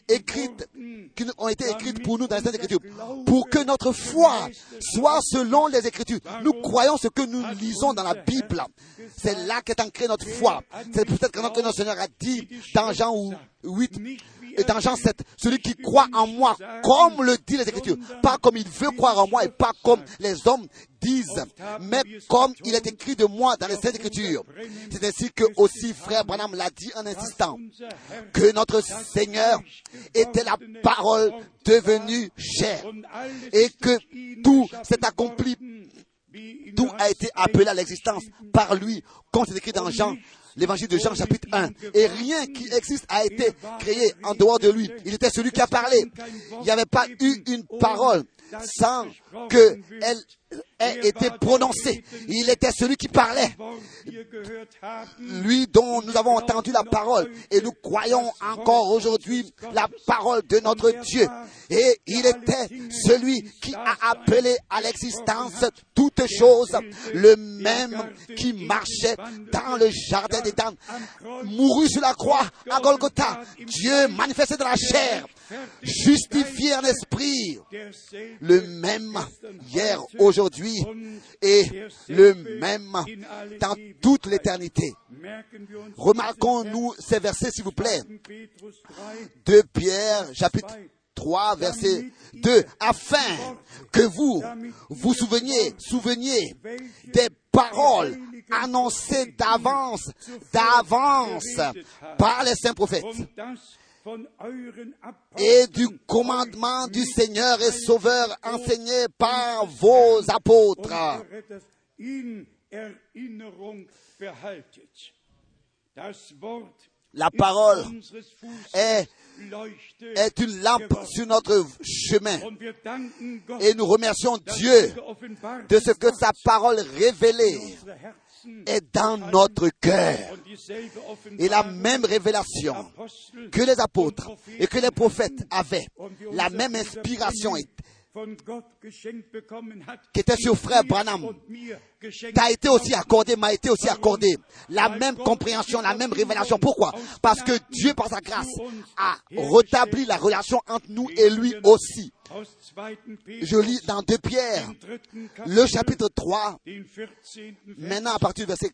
écrites, qui ont été écrites pour nous dans les Écritures, pour que notre foi soit selon les Écritures. Nous croyons ce que nous lisons dans la Bible. C'est là qu'est ancrée notre foi. C'est peut-être que notre Seigneur a dit dans Jean 8, et dans Jean 7, celui qui croit en moi, comme le dit les Écritures, pas comme il veut croire en moi et pas comme les hommes disent, mais comme il est écrit de moi dans les Saintes Écritures. C'est ainsi que aussi frère Branham l'a dit en insistant, que notre Seigneur était la parole devenue chair et que tout s'est accompli tout a été appelé à l'existence par lui, comme c'est écrit dans Jean l'évangile de Jean chapitre 1. Et rien qui existe a été créé en dehors de lui. Il était celui qui a parlé. Il n'y avait pas eu une parole sans qu'elle ait été prononcée. Il était celui qui parlait. Lui dont nous avons entendu la parole. Et nous croyons encore aujourd'hui la parole de notre Dieu. Et il était celui qui a appelé à l'existence toutes choses. Le même qui marchait dans le jardin d'Éden. Mourut sur la croix à Golgotha. Dieu manifesté dans la chair. Justifié en esprit. Le même hier, aujourd'hui et le même dans toute l'éternité. Remarquons-nous ces versets, s'il vous plaît. De Pierre, chapitre 3, verset 2, afin que vous vous souveniez, souveniez des paroles annoncées d'avance, d'avance par les saints prophètes et du commandement du Seigneur et Sauveur enseigné par vos apôtres. La parole est, est une lampe sur notre chemin. Et nous remercions Dieu de ce que sa parole révélée est dans notre cœur. Et la même révélation que les apôtres et que les prophètes avaient, la même inspiration qui était sur frère Branham, t'a été aussi accordé, m'a été aussi accordé. La même compréhension, la même révélation. Pourquoi? Parce que Dieu, par sa grâce, a rétabli la relation entre nous et lui aussi. Je lis dans 2 Pierre, le chapitre 3, maintenant à partir du verset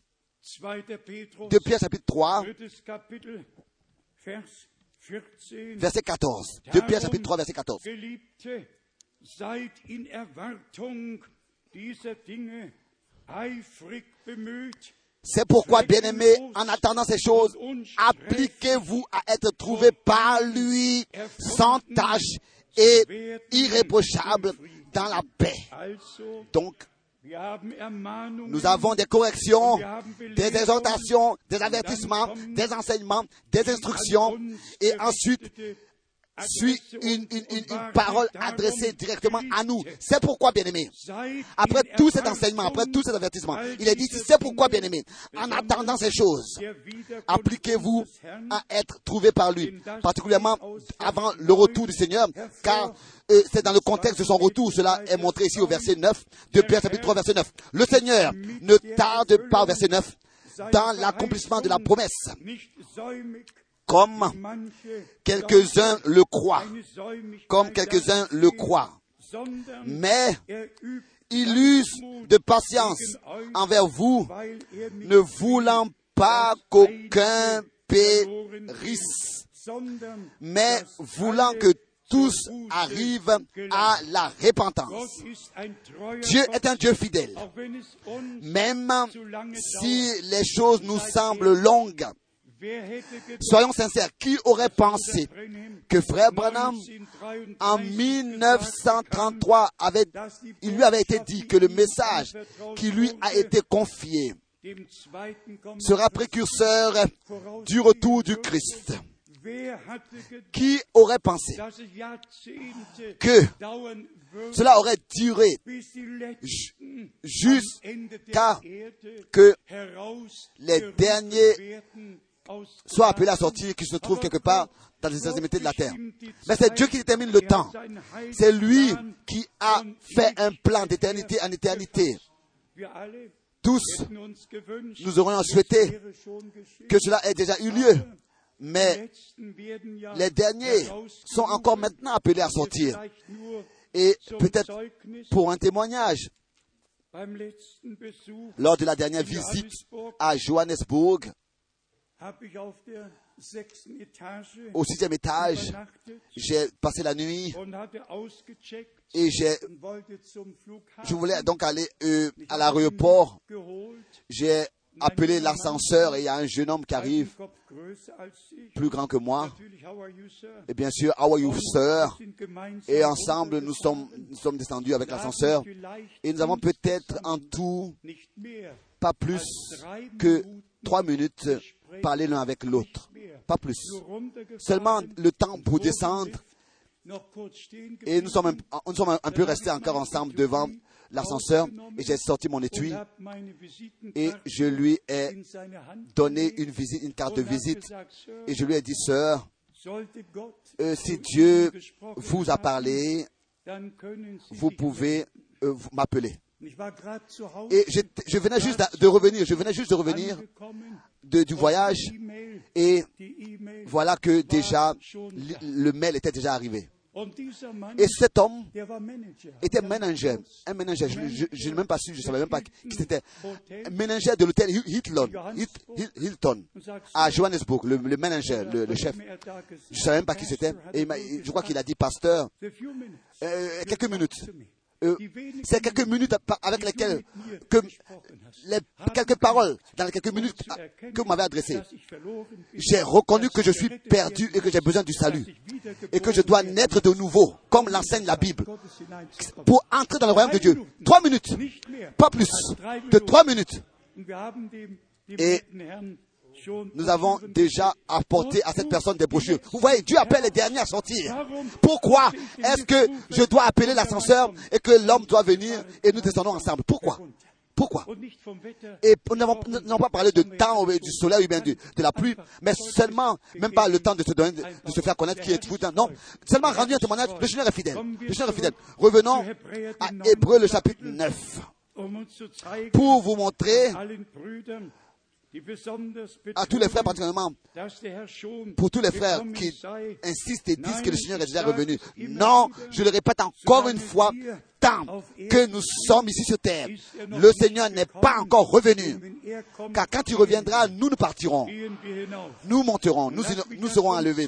2 Pierre chapitre 3, verset 14. 2 Pierre chapitre 3, verset 14. Seid in Erwartung dieser Dinge eifrig bemüht. C'est pourquoi, bien-aimés, en attendant ces choses, appliquez-vous à être trouvés par lui sans tâche et irréprochable dans la paix. Donc, nous avons des corrections, des exhortations, des avertissements, des enseignements, des instructions, et ensuite, suit une, une, une, une parole adressée directement à nous. C'est pourquoi, bien-aimé, après tout cet enseignement, après tout cet avertissement, il est dit, c'est pourquoi, bien-aimé, en attendant ces choses, appliquez-vous à être trouvé par lui, particulièrement avant le retour du Seigneur, car euh, c'est dans le contexte de son retour, cela est montré ici au verset 9, de Pierre chapitre 3, verset 9. Le Seigneur ne tarde pas, au verset 9, dans l'accomplissement de la promesse, comme quelques-uns le croient, comme quelques-uns le croient. Mais il use de patience envers vous, ne voulant pas qu'aucun périsse, mais voulant que tous arrivent à la repentance. Dieu est un Dieu fidèle. Même si les choses nous semblent longues, Soyons sincères, qui aurait pensé que frère Branham, en 1933, avait, il lui avait été dit que le message qui lui a été confié sera précurseur du retour du Christ. Qui aurait pensé que cela aurait duré jusqu'à que les derniers soient appelés à sortir, qui se trouvent quelque part dans les extrémités de la terre. Mais c'est Dieu qui détermine le temps. C'est lui qui a fait un plan d'éternité en éternité. Tous, nous aurions souhaité que cela ait déjà eu lieu. Mais les derniers sont encore maintenant appelés à sortir. Et peut-être pour un témoignage, lors de la dernière visite à Johannesburg, au sixième étage, j'ai passé la nuit et j'ai, je voulais donc aller euh, à l'aéroport. J'ai appelé l'ascenseur et il y a un jeune homme qui arrive, plus grand que moi. Et bien sûr, how are you, sir? Et ensemble, nous sommes, nous sommes descendus avec l'ascenseur. Et nous avons peut-être en tout pas plus que trois minutes parler l'un avec l'autre. Pas plus. Seulement le temps pour descendre. Et nous sommes un, nous sommes un peu restés encore ensemble devant l'ascenseur et j'ai sorti mon étui et je lui ai donné une visite, une carte de visite et je lui ai dit, sœur, euh, si Dieu vous a parlé, vous pouvez euh, m'appeler. Et je, venais juste de revenir, je venais juste de revenir du voyage et voilà que déjà le mail était déjà arrivé. Et cet homme était manager, un manager, je, n'ai même pas su, je ne savais même pas qui c'était, manager de l'hôtel Hilton, Hilton, à Johannesburg, le, le, le, chef. Je ne savais même pas qui c'était, et je crois qu'il a dit pasteur, euh, quelques minutes. Euh, c'est quelques minutes avec lesquelles que les quelques paroles dans les quelques minutes que vous m'avez adressées, j'ai reconnu que je suis perdu et que j'ai besoin du salut et que je dois naître de nouveau, comme l'enseigne la Bible, pour entrer dans le royaume de Dieu. Trois minutes, pas plus, de trois minutes. Et nous avons déjà apporté à cette personne des brochures. Vous voyez, Dieu appelle les derniers à sortir. Pourquoi est-ce que je dois appeler l'ascenseur et que l'homme doit venir et nous descendons ensemble? Pourquoi? Pourquoi? Et nous n'avons pas parlé de temps, du soleil ou bien de, la pluie, mais seulement, même pas le temps de se, donner, de se faire connaître qui est vous. Non, seulement rendu un témoignage, le Seigneur est fidèle. Le Seigneur est fidèle. Revenons à Hébreu le chapitre 9 pour vous montrer à tous les frères particulièrement, pour tous les frères qui insistent et disent que le Seigneur est déjà revenu. Non, je le répète encore une fois, tant que nous sommes ici sur terre, le Seigneur n'est pas encore revenu. Car quand il reviendra, nous nous partirons. Nous monterons, nous, nous serons enlevés.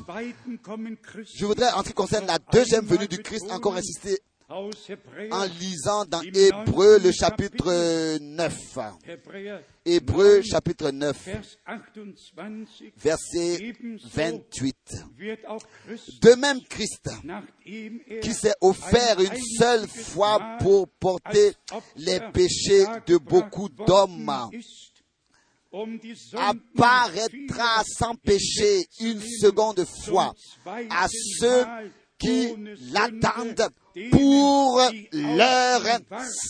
Je voudrais, en ce qui concerne la deuxième venue du Christ, encore insister en lisant dans Hébreu le chapitre 9. Hébreu. Chapitre 9, verset 28. De même Christ, qui s'est offert une seule fois pour porter les péchés de beaucoup d'hommes, apparaîtra sans péché une seconde fois à ceux qui l'attendent pour leur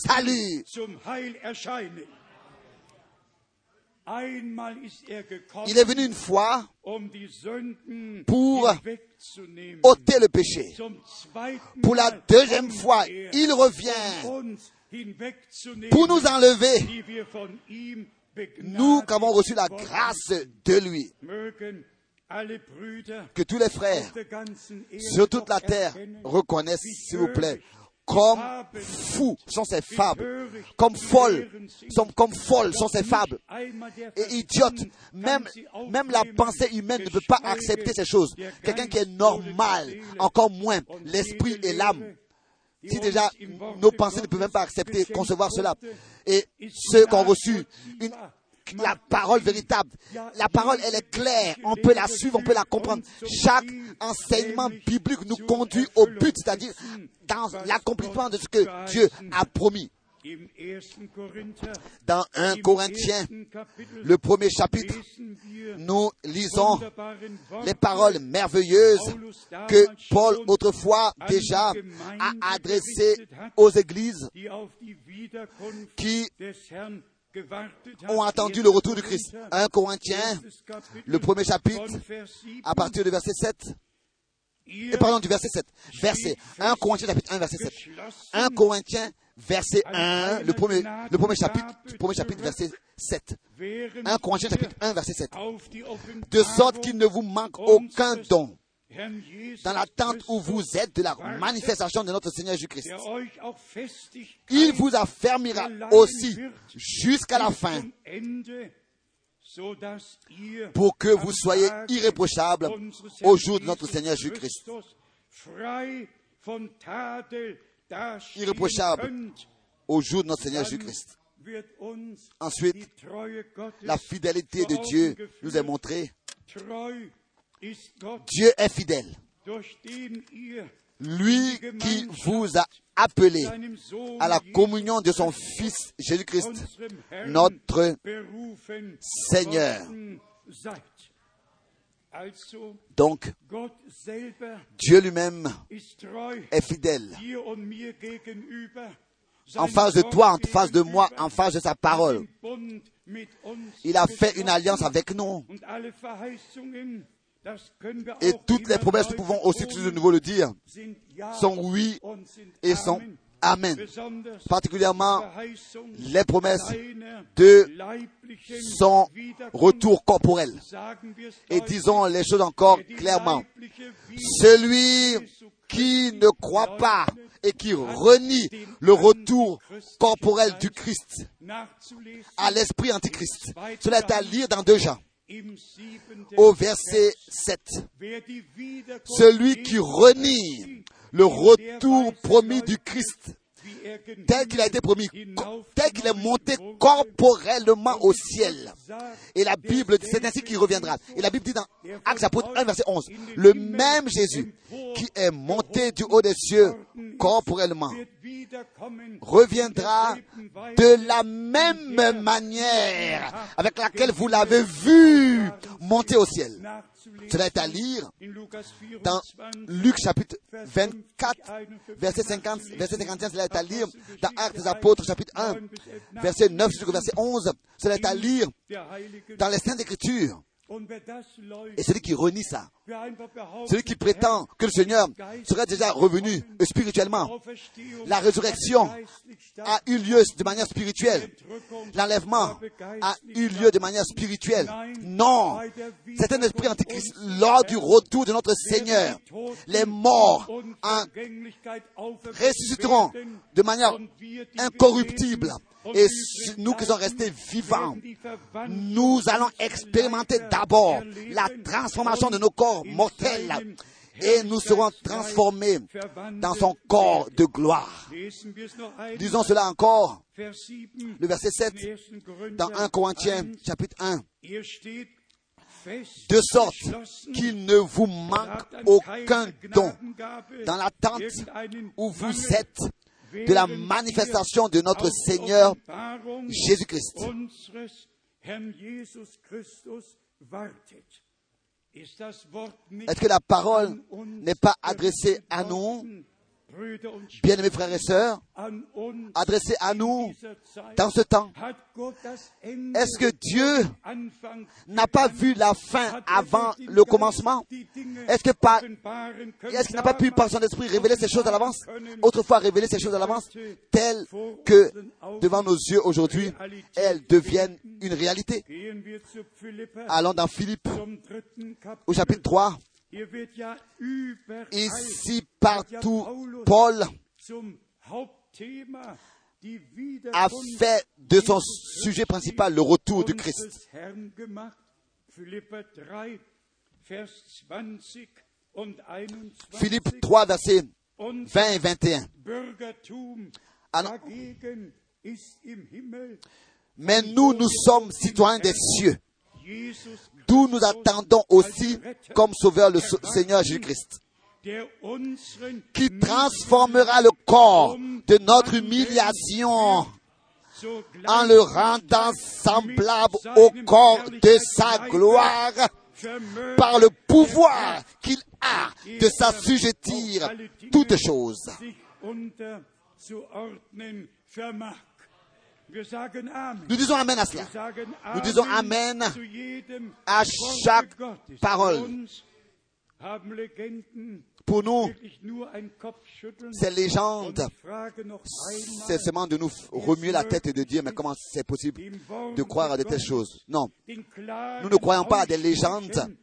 salut? Il est venu une fois pour ôter le péché. Pour la deuxième fois, il revient pour nous enlever, nous qui avons reçu la grâce de lui. Que tous les frères sur toute la terre reconnaissent, s'il vous plaît, comme fous sont ces fables, comme folles, sont, comme folles sont ces fables, et idiotes. Même, même la pensée humaine ne peut pas accepter ces choses. Quelqu'un qui est normal, encore moins l'esprit et l'âme. Si déjà nos pensées ne peuvent même pas accepter, concevoir cela, et ceux qui ont reçu une, la parole véritable. La parole, elle est claire. On peut la suivre, on peut la comprendre. Chaque enseignement biblique nous conduit au but, c'est-à-dire dans l'accomplissement de ce que Dieu a promis. Dans 1 Corinthiens, le premier chapitre, nous lisons les paroles merveilleuses que Paul autrefois déjà a adressées aux églises qui ont attendu le retour du Christ. 1 Corinthiens, le premier chapitre, à partir du verset 7. Et pardon, du verset 7. Verset 1 Corinthiens chapitre 1, verset 7. 1 Corinthiens, verset 1, le premier, le premier chapitre, le premier chapitre, verset 7. 1 Corinthiens chapitre 1, verset 7. De sorte qu'il ne vous manque aucun don dans l'attente où vous êtes de la manifestation de notre Seigneur Jésus-Christ. Il vous affermira aussi jusqu'à la fin pour que vous soyez irréprochables au jour de notre Seigneur Jésus-Christ. Irréprochables au jour de notre Seigneur Jésus-Christ. Ensuite, la fidélité de Dieu nous est montrée Dieu est fidèle. Lui qui vous a appelé à la communion de son Fils Jésus-Christ, notre Seigneur. Donc, Dieu lui-même est fidèle. En face de toi, en face de moi, en face de sa parole. Il a fait une alliance avec nous. Et toutes les promesses, nous pouvons aussi de nouveau le dire, sont oui et sont Amen. Particulièrement les promesses de son retour corporel. Et disons les choses encore clairement. Celui qui ne croit pas et qui renie le retour corporel du Christ à l'esprit antichrist. Cela est à lire dans deux gens au verset 7. Celui qui renie le retour promis du Christ, tel qu'il a été promis, tel qu'il est monté corporellement au ciel. Et la Bible, c'est ainsi qu'il reviendra. Et la Bible dit dans Actes chapitre 1, verset 11, le même Jésus qui est monté du haut des cieux corporellement reviendra de la même manière avec laquelle vous l'avez vu monter au ciel. Cela est à lire dans Luc chapitre 24, verset 50, verset 51, cela est à lire dans Actes des Apôtres chapitre 1, verset 9 jusqu'au verset 11, cela est à lire dans les Saintes Écritures. Et celui qui renie ça, celui qui prétend que le Seigneur serait déjà revenu spirituellement, la résurrection a eu lieu de manière spirituelle, l'enlèvement a eu lieu de manière spirituelle. Non, c'est un esprit antichrist lors du retour de notre Seigneur. Les morts ressusciteront de manière incorruptible et nous qui sommes restés vivants, nous allons expérimenter d'abord la transformation de nos corps mortels et nous serons transformés dans son corps de gloire. Disons cela encore, le verset 7 dans 1 Corinthiens chapitre 1. De sorte qu'il ne vous manque aucun don. Dans l'attente où vous êtes de la manifestation de notre Seigneur Jésus-Christ. Est-ce que la parole n'est pas adressée à nous Bien-aimés frères et sœurs, adressé à nous dans ce temps, est-ce que Dieu n'a pas vu la fin avant le commencement? Est-ce qu'il n'a pas pu par son esprit révéler ces choses à l'avance Autrefois révéler ces choses à l'avance, telles que devant nos yeux aujourd'hui, elles deviennent une réalité? Allons dans Philippe au chapitre 3. Ici, partout, Paul a fait de son sujet principal le retour du Christ. Philippe 3, versets 20 et 21. Mais nous, nous sommes citoyens des cieux d'où nous attendons aussi comme sauveur le Seigneur Jésus-Christ, qui transformera le corps de notre humiliation en le rendant semblable au corps de sa gloire par le pouvoir qu'il a de s'assujettir toutes choses. Nous disons Amen à cela. Nous disons Amen à chaque parole. Pour nous, ces légendes, c'est seulement de nous remuer la tête et de dire, mais comment c'est possible de croire à de telles choses? Non, nous ne croyons pas à des légendes.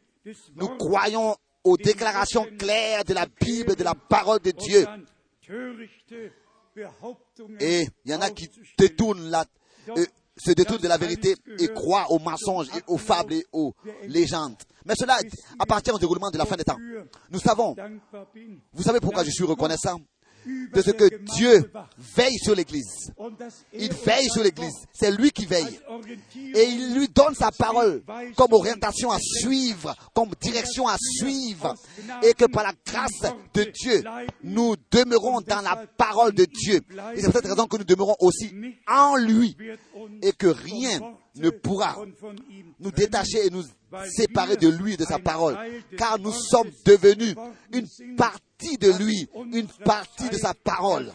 Nous croyons aux déclarations claires de la Bible, de la parole de Dieu. Et il y en a qui euh, se détournent de la vérité et croient aux mensonges et aux fables et aux légendes. Mais cela appartient au déroulement de la fin des temps. Nous savons, vous savez pourquoi je suis reconnaissant? De ce que Dieu veille sur l'Église. Il veille sur l'Église. C'est lui qui veille. Et il lui donne sa parole comme orientation à suivre, comme direction à suivre. Et que par la grâce de Dieu, nous demeurons dans la parole de Dieu. Et c'est pour cette raison que nous demeurons aussi en lui. Et que rien ne pourra nous détacher et nous séparer de lui et de sa parole. Car nous sommes devenus une partie de lui, une partie de sa parole.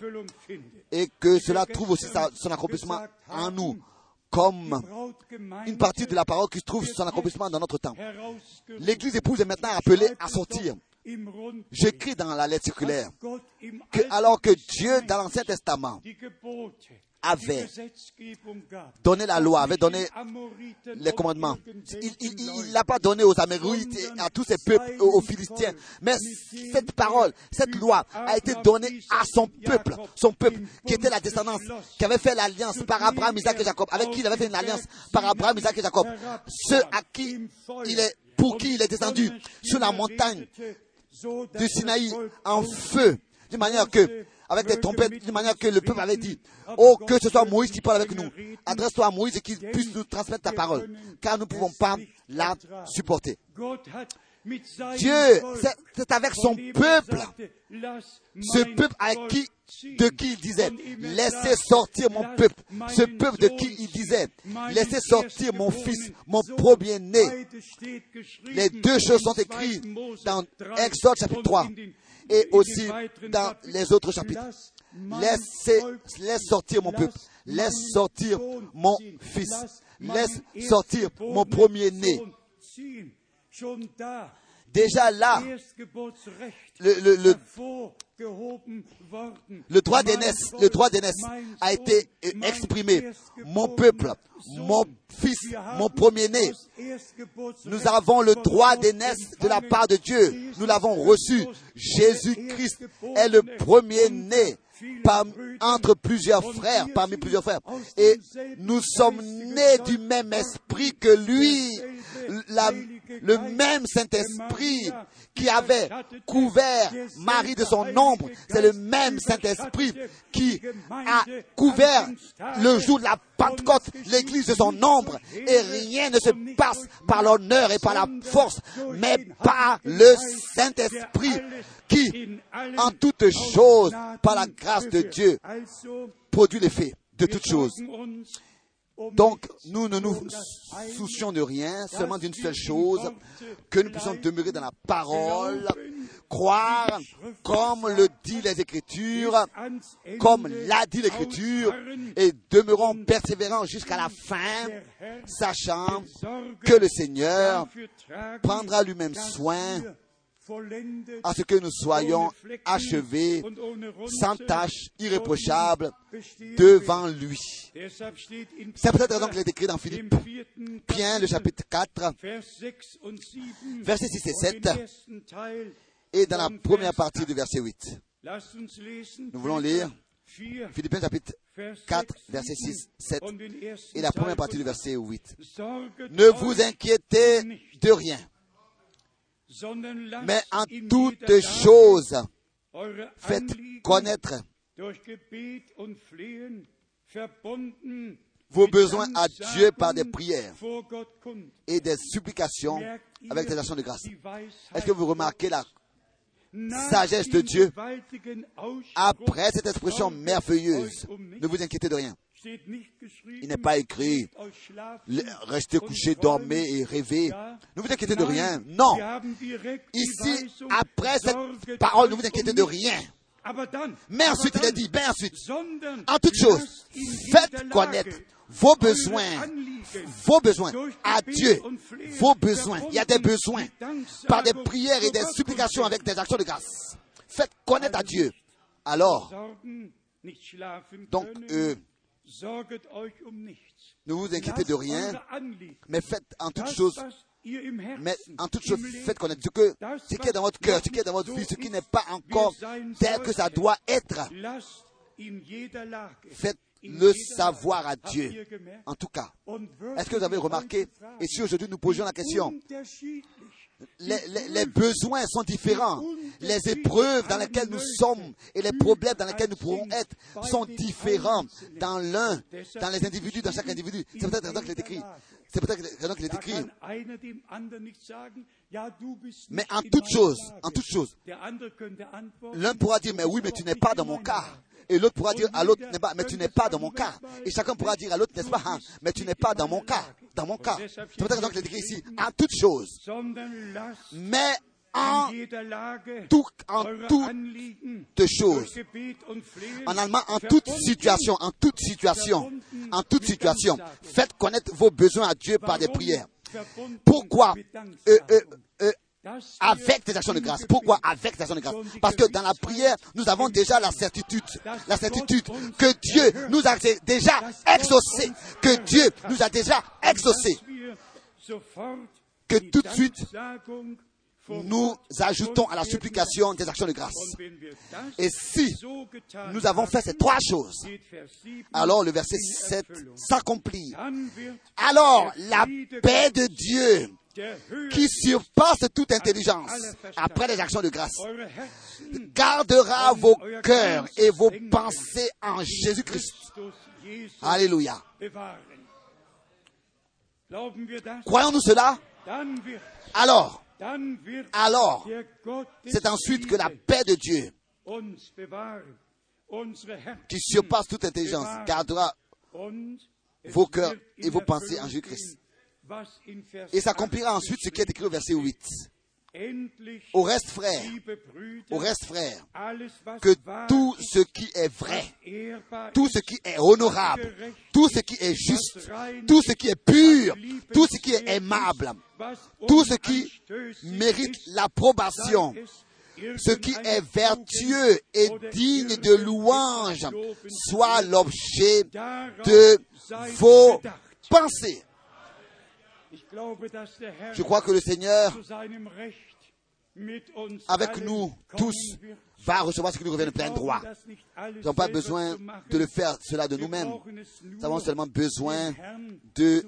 Et que cela trouve aussi son accomplissement en nous comme une partie de la parole qui trouve son accomplissement dans notre temps. L'Église épouse est maintenant appelée à sortir. J'écris dans la lettre circulaire que alors que Dieu, dans l'Ancien Testament, avait donné la loi, avait donné les commandements. Il ne l'a pas donné aux Amérites et à tous ces peuples, aux Philistins. Mais cette parole, cette loi a été donnée à son peuple, son peuple qui était la descendance, qui avait fait l'alliance par Abraham, Isaac et Jacob, avec qui il avait fait une alliance par Abraham, Isaac et Jacob. Ceux à qui il est, pour qui il est descendu sur la montagne du Sinaï en feu, d'une manière que avec des trompettes, de manière que le peuple avait dit, oh, que ce soit Moïse qui parle avec nous. Adresse-toi à Moïse et qu'il puisse nous transmettre ta parole, car nous ne pouvons pas la supporter. Dieu, c'est avec son peuple, ce peuple à qui, de qui il disait, laissez sortir mon peuple, ce peuple de qui il disait, laissez sortir mon fils, mon premier-né. Les deux choses sont écrites dans Exode chapitre 3 et aussi dans les autres chapitres. Laisse sortir mon peuple, laisse sortir mon fils, laisse sortir mon premier-né. Déjà là, le, le, le, le droit d'aînesse, le droit d'aînesse a été exprimé. Mon peuple, mon fils, mon premier-né. Nous avons le droit d'aînesse de la part de Dieu. Nous l'avons reçu. Jésus-Christ est le premier-né entre plusieurs frères, parmi plusieurs frères. Et nous sommes nés du même esprit que lui, le même Saint-Esprit qui avait couvert Marie de son ombre. C'est le même Saint-Esprit qui a couvert le jour de la Pentecôte l'église de son ombre. Et rien ne se passe par l'honneur et par la force, mais par le Saint-Esprit qui, en toutes choses, par la grâce de Dieu, produit l'effet de toutes choses. Donc, nous ne nous soucions de rien, seulement d'une seule chose, que nous puissions demeurer dans la parole, croire comme le dit les Écritures, comme l'a dit l'Écriture, et demeurons persévérants jusqu'à la fin, sachant que le Seigneur prendra lui-même soin à ce que nous soyons achevés, sans tâche, irréprochables, devant lui. C'est peut-être raison qu'il est écrit dans Philippe, bien le chapitre 4, versets 6 et 7, et dans la première partie du verset 8. Nous voulons lire Philippiens chapitre 4, verset 6, 7 et la première partie du verset 8. Ne vous inquiétez de rien, mais en toutes choses, faites connaître vos besoins à Dieu par des prières et des supplications avec des actions de grâce. Est-ce que vous remarquez la sagesse de Dieu après cette expression merveilleuse? Ne vous inquiétez de rien. Il n'est pas écrit restez couché, dormez et rêvez. Ne vous inquiétez de rien. Non. Ici, après cette parole, ne vous inquiétez de rien. Mais ensuite, il a dit, ben ensuite, en toute chose, faites connaître vos besoins, vos besoins à Dieu, vos besoins. Il y a des besoins par des prières et des supplications avec des actions de grâce. Faites connaître à Dieu. Alors, donc, euh, ne vous inquiétez de rien, mais faites en toute chose mais en toute chose, faites connaître ce, que, ce qui est dans votre cœur, ce qui est dans votre vie, ce qui n'est pas encore tel que ça doit être. Faites le savoir à Dieu. En tout cas, est-ce que vous avez remarqué, et si aujourd'hui nous posions la question, les, besoins sont différents. Les épreuves dans lesquelles nous sommes et les problèmes dans lesquels nous pourrons être sont différents dans l'un, dans les individus, dans chaque individu. C'est peut-être raison qu'il est écrit. C'est peut-être raison qu'il est écrit. Mais en toute chose, en toute chose, l'un pourra dire, mais oui, mais tu n'es pas dans mon cas. Et l'autre pourra dire à l'autre, mais tu n'es pas dans mon cas. Et chacun pourra dire à l'autre, n'est-ce pas, hein, mais tu n'es pas dans mon cas. Dans mon cas. C'est qu'il est écrit ici, en toute chose. Mais en tout, en toutes choses. En allemand, en toute situation, en toute situation, en toute situation. Faites connaître vos besoins à Dieu par des prières. Pourquoi euh, euh, euh, avec des actions de grâce? Pourquoi avec des actions de grâce? Parce que dans la prière, nous avons déjà la certitude, la certitude que Dieu nous a déjà exaucé, que Dieu nous a déjà exaucé, que tout de suite nous ajoutons à la supplication des actions de grâce. Et si nous avons fait ces trois choses, alors le verset 7 s'accomplit. Alors la paix de Dieu qui surpasse toute intelligence après les actions de grâce, gardera vos cœurs et vos pensées en Jésus-Christ. Alléluia. Croyons-nous cela? Alors, alors, c'est ensuite que la paix de Dieu, qui surpasse toute intelligence, gardera vos cœurs et vos pensées en Jésus-Christ. Et s'accomplira ensuite ce qui est écrit au verset 8. Au reste, frère, au reste, frère, que tout ce qui est vrai, tout ce qui est honorable, tout ce qui est juste, tout ce qui est pur, tout ce qui est aimable, tout ce qui mérite l'approbation, ce qui est vertueux et digne de louange, soit l'objet de vos pensées. Je crois que le Seigneur, avec nous tous, va recevoir ce qui nous revient de plein droit. Nous n'avons pas besoin de le faire cela de nous-mêmes. Nous avons seulement besoin de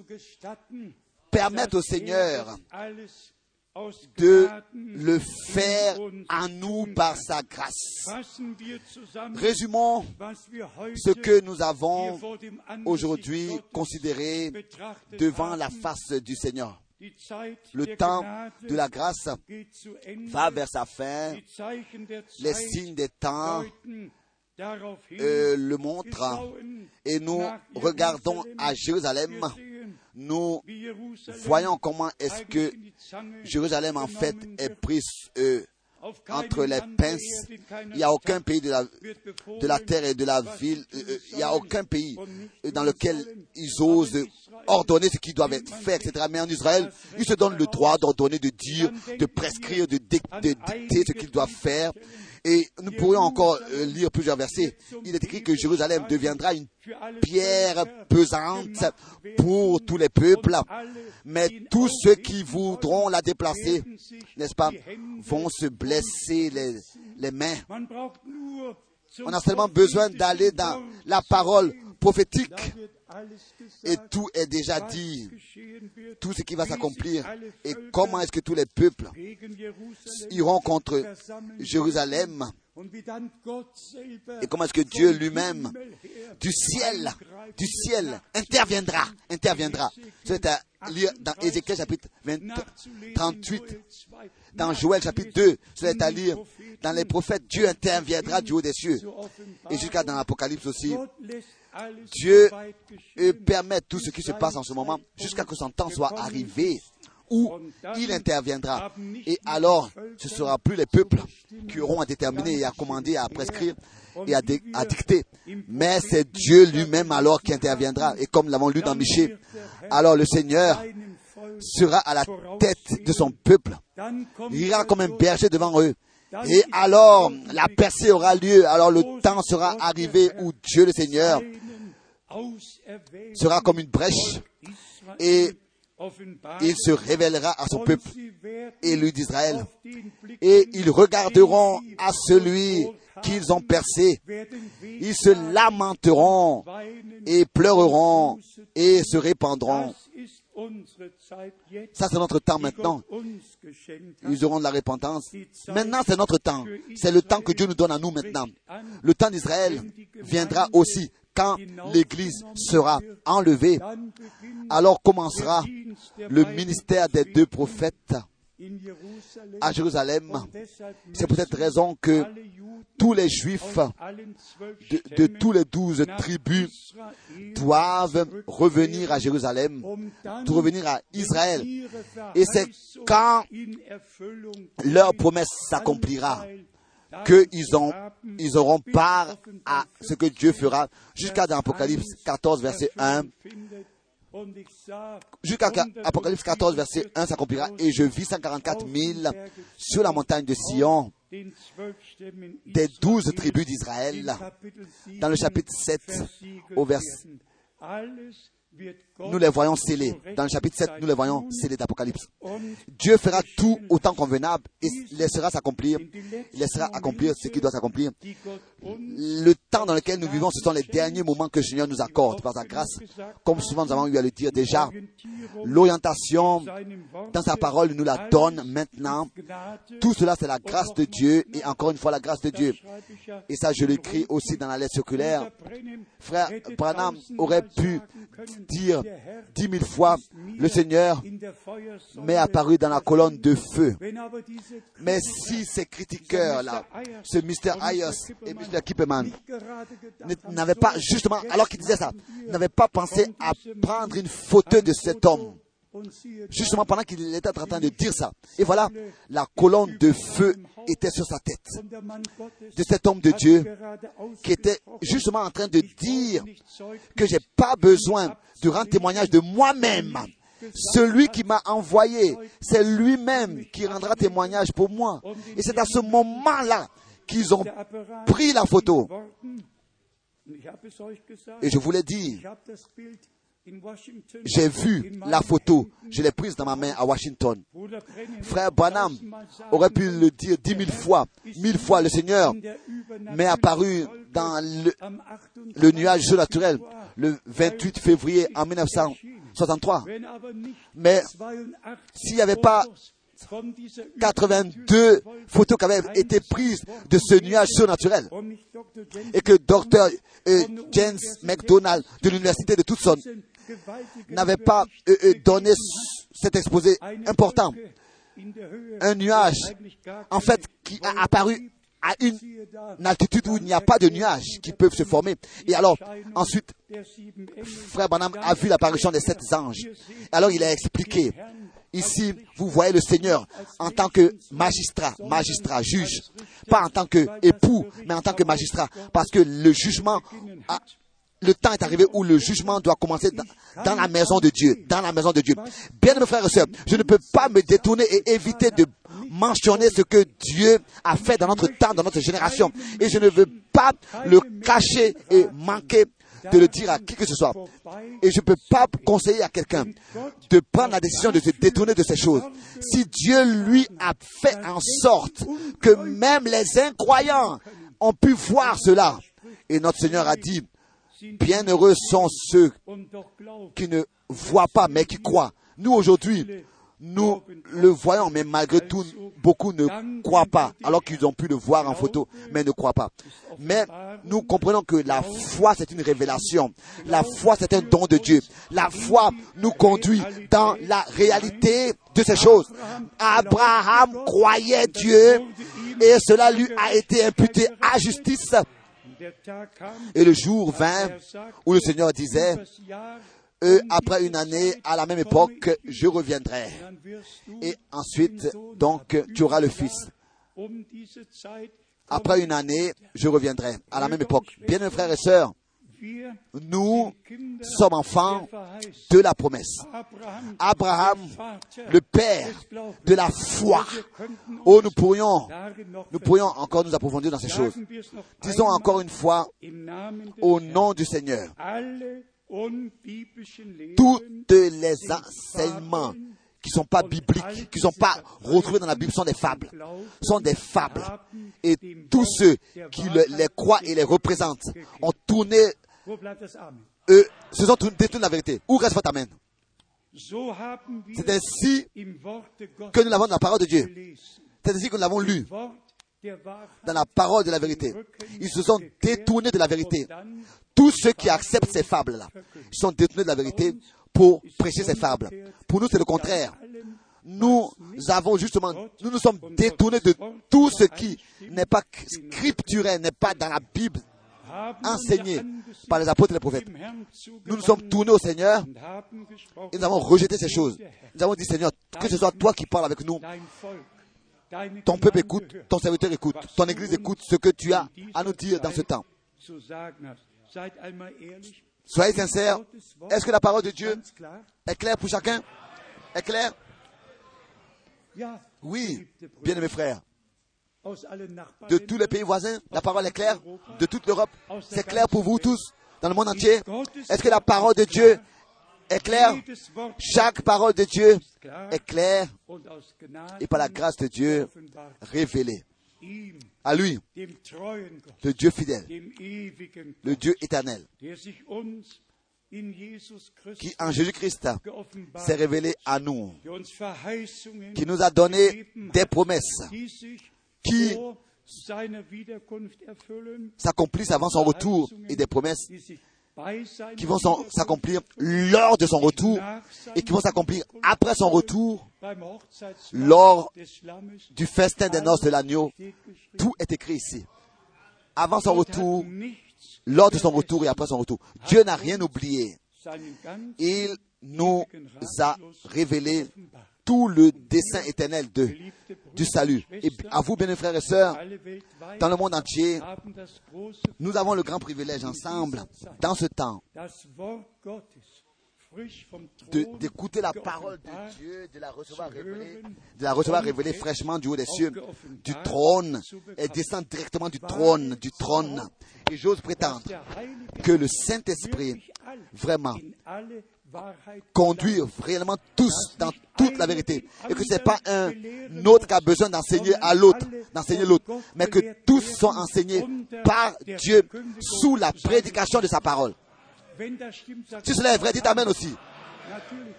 permettre au Seigneur de le faire à nous par sa grâce. Résumons ce que nous avons aujourd'hui considéré devant la face du Seigneur. Le temps de la grâce va vers sa fin. Les signes des temps euh, le montre et nous regardons à Jérusalem, nous voyons comment est-ce que Jérusalem en fait est prise euh, entre les pinces. Il n'y a aucun pays de la, terre et de la ville, euh, euh, il n'y a aucun pays dans lequel ils osent ordonner ce qui doit être fait, etc. Mais en Israël, ils se donnent le droit d'ordonner, de dire, de prescrire, de dicter ce qu'ils doivent faire. Et nous pourrions encore euh, lire plusieurs versets. Il est écrit que Jérusalem deviendra une pierre pesante pour tous les peuples. Mais tous ceux qui voudront la déplacer, n'est-ce pas, vont se blesser les, les mains. On a seulement besoin d'aller dans la parole prophétique et tout est déjà dit, tout ce qui va s'accomplir. et comment est-ce que tous les peuples iront contre Jérusalem et comment est-ce que Dieu lui-même, du ciel, du ciel, interviendra, interviendra. C'est à lire dans Ézéchiel chapitre 38, dans Joël chapitre 2, c'est à lire. dans les prophètes, Dieu interviendra du haut des cieux. Et jusqu'à dans l'Apocalypse aussi, Dieu permet tout ce qui se passe en ce moment jusqu'à que son temps soit arrivé où il interviendra. Et alors, ce ne sera plus les peuples qui auront à déterminer et à commander, à prescrire et à, dicter. Mais c'est Dieu lui-même alors qui interviendra. Et comme l'avons lu dans Michée, alors le Seigneur sera à la tête de son peuple. Il ira comme un berger devant eux. Et alors, la percée aura lieu. Alors le temps sera arrivé où Dieu le Seigneur sera comme une brèche et il se révélera à son peuple, élu d'Israël, et ils regarderont à celui qu'ils ont percé. Ils se lamenteront et pleureront et se répandront. Ça, c'est notre temps maintenant. Ils auront de la repentance. Maintenant, c'est notre temps. C'est le temps que Dieu nous donne à nous maintenant. Le temps d'Israël viendra aussi quand l'Église sera enlevée. Alors commencera le ministère des deux prophètes à Jérusalem. C'est pour cette raison que tous les Juifs de, de, tous les douze tribus doivent revenir à Jérusalem, doivent revenir à Israël. Et c'est quand leur promesse s'accomplira qu'ils ils auront part à ce que Dieu fera jusqu'à dans Apocalypse 14, verset 1 jusqu'à Apocalypse 14, verset 1 s'accomplira, et je vis 144 000 sur la montagne de Sion, des douze tribus d'Israël, dans le chapitre 7, au verset nous les voyons scellés. Dans le chapitre 7, nous les voyons scellés d'Apocalypse. Dieu fera tout autant convenable et laissera s'accomplir, laissera accomplir ce qui doit s'accomplir. Le temps dans lequel nous vivons, ce sont les derniers moments que le Seigneur nous accorde par sa grâce. Comme souvent nous avons eu à le dire déjà, l'orientation dans sa parole nous la donne maintenant. Tout cela, c'est la grâce de Dieu et encore une fois la grâce de Dieu. Et ça, je l'écris aussi dans la lettre circulaire. Frère Branham aurait pu dire dix mille fois, le Seigneur m'est apparu dans la colonne de feu. Mais si ces critiqueurs-là, ce Mr. Ayers et Mr. Kippeman, n'avaient pas, justement, alors qu'ils disaient ça, n'avaient pas pensé à prendre une photo de cet homme, justement pendant qu'il était en train de dire ça. Et voilà, la colonne de feu était sur sa tête. De cet homme de Dieu qui était justement en train de dire que j'ai pas besoin de rendre témoignage de moi-même. Celui qui m'a envoyé, c'est lui-même qui rendra témoignage pour moi. Et c'est à ce moment-là qu'ils ont pris la photo. Et je vous l'ai dit, j'ai vu la photo, je l'ai prise dans ma main à Washington. Frère Branham aurait pu le dire dix mille fois, mille fois, le Seigneur m'est apparu dans le, le nuage surnaturel le 28 février en 1963. Mais s'il n'y avait pas 82 photos qui avaient été prises de ce nuage surnaturel et que Dr. Euh, James McDonald de l'université de Tucson n'avait pas euh, euh, donné cet exposé important. Un nuage, en fait, qui a apparu à une altitude où il n'y a pas de nuages qui peuvent se former. Et alors, ensuite, Frère Branham a vu l'apparition des sept anges. Alors, il a expliqué. Ici, vous voyez le Seigneur en tant que magistrat, magistrat, juge, pas en tant que époux, mais en tant que magistrat, parce que le jugement a, le temps est arrivé où le jugement doit commencer dans, la maison de Dieu, dans la maison de Dieu. Bien, mes frères et sœurs, je ne peux pas me détourner et éviter de mentionner ce que Dieu a fait dans notre temps, dans notre génération. Et je ne veux pas le cacher et manquer de le dire à qui que ce soit. Et je ne peux pas conseiller à quelqu'un de prendre la décision de se détourner de ces choses. Si Dieu lui a fait en sorte que même les incroyants ont pu voir cela, et notre Seigneur a dit, bienheureux sont ceux qui ne voient pas mais qui croient. Nous aujourd'hui, nous le voyons, mais malgré tout, beaucoup ne croient pas, alors qu'ils ont pu le voir en photo, mais ne croient pas. Mais nous comprenons que la foi, c'est une révélation. La foi, c'est un don de Dieu. La foi nous conduit dans la réalité de ces choses. Abraham croyait Dieu et cela lui a été imputé à justice. Et le jour vint où le Seigneur disait, après une année, à la même époque, je reviendrai. Et ensuite, donc, tu auras le Fils. Après une année, je reviendrai. À la même époque. Bien, frères et sœurs, nous sommes enfants de la promesse. Abraham, le père de la foi. Oh, nous pourrions, nous pourrions encore nous approfondir dans ces choses. Disons encore une fois, au nom du Seigneur, toutes les enseignements qui ne sont pas bibliques, qui ne sont pas retrouvés dans la Bible, sont des fables. Sont des fables. Et tous ceux qui les croient et les représentent ont tourné, eux, se sont détournés de la vérité. Où reste votre Amen? C'est ainsi que nous l'avons dans la parole de Dieu. C'est ainsi que nous l'avons lu dans la parole de la vérité. Ils se sont détournés de la vérité. Tous ceux qui acceptent ces fables-là sont détournés de la vérité pour prêcher ces fables. Pour nous, c'est le contraire. Nous avons justement, nous nous sommes détournés de tout ce qui n'est pas scripturel, n'est pas dans la Bible enseigné par les apôtres et les prophètes. Nous nous sommes tournés au Seigneur et nous avons rejeté ces choses. Nous avons dit, Seigneur, que ce soit toi qui parles avec nous, ton peuple écoute, ton serviteur écoute, ton église écoute ce que tu as à nous dire dans ce temps. Soyez sincères. Est-ce que la parole de Dieu est claire pour chacun? Est claire? Oui, bien mes frères. De tous les pays voisins, la parole est claire. De toute l'Europe, c'est clair pour vous tous, dans le monde entier. Est-ce que la parole de Dieu est claire? Chaque parole de Dieu est claire et par la grâce de Dieu révélée. À lui, le Dieu fidèle, le Dieu éternel, qui en Jésus-Christ s'est révélé à nous, qui nous a donné des promesses qui s'accomplissent avant son retour et des promesses qui vont s'accomplir lors de son retour et qui vont s'accomplir après son retour, lors du festin des noces de l'agneau. Tout est écrit ici. Avant son retour, lors de son retour et après son retour. Dieu n'a rien oublié. Il nous a révélé tout le dessein éternel du salut. Et à vous, bien frères et sœurs, dans le monde entier, nous avons le grand privilège ensemble, dans ce temps, d'écouter la parole de Dieu, de la recevoir révélée, de la recevoir révélée fraîchement du haut des cieux, du trône, et descend directement du trône, du trône. Et j'ose prétendre que le Saint-Esprit, vraiment, conduire réellement tous dans toute la vérité. Et que ce n'est pas un autre qui a besoin d'enseigner à l'autre, d'enseigner l'autre, mais que tous sont enseignés par Dieu sous la prédication de sa parole. Si cela est vrai, dites Amen aussi.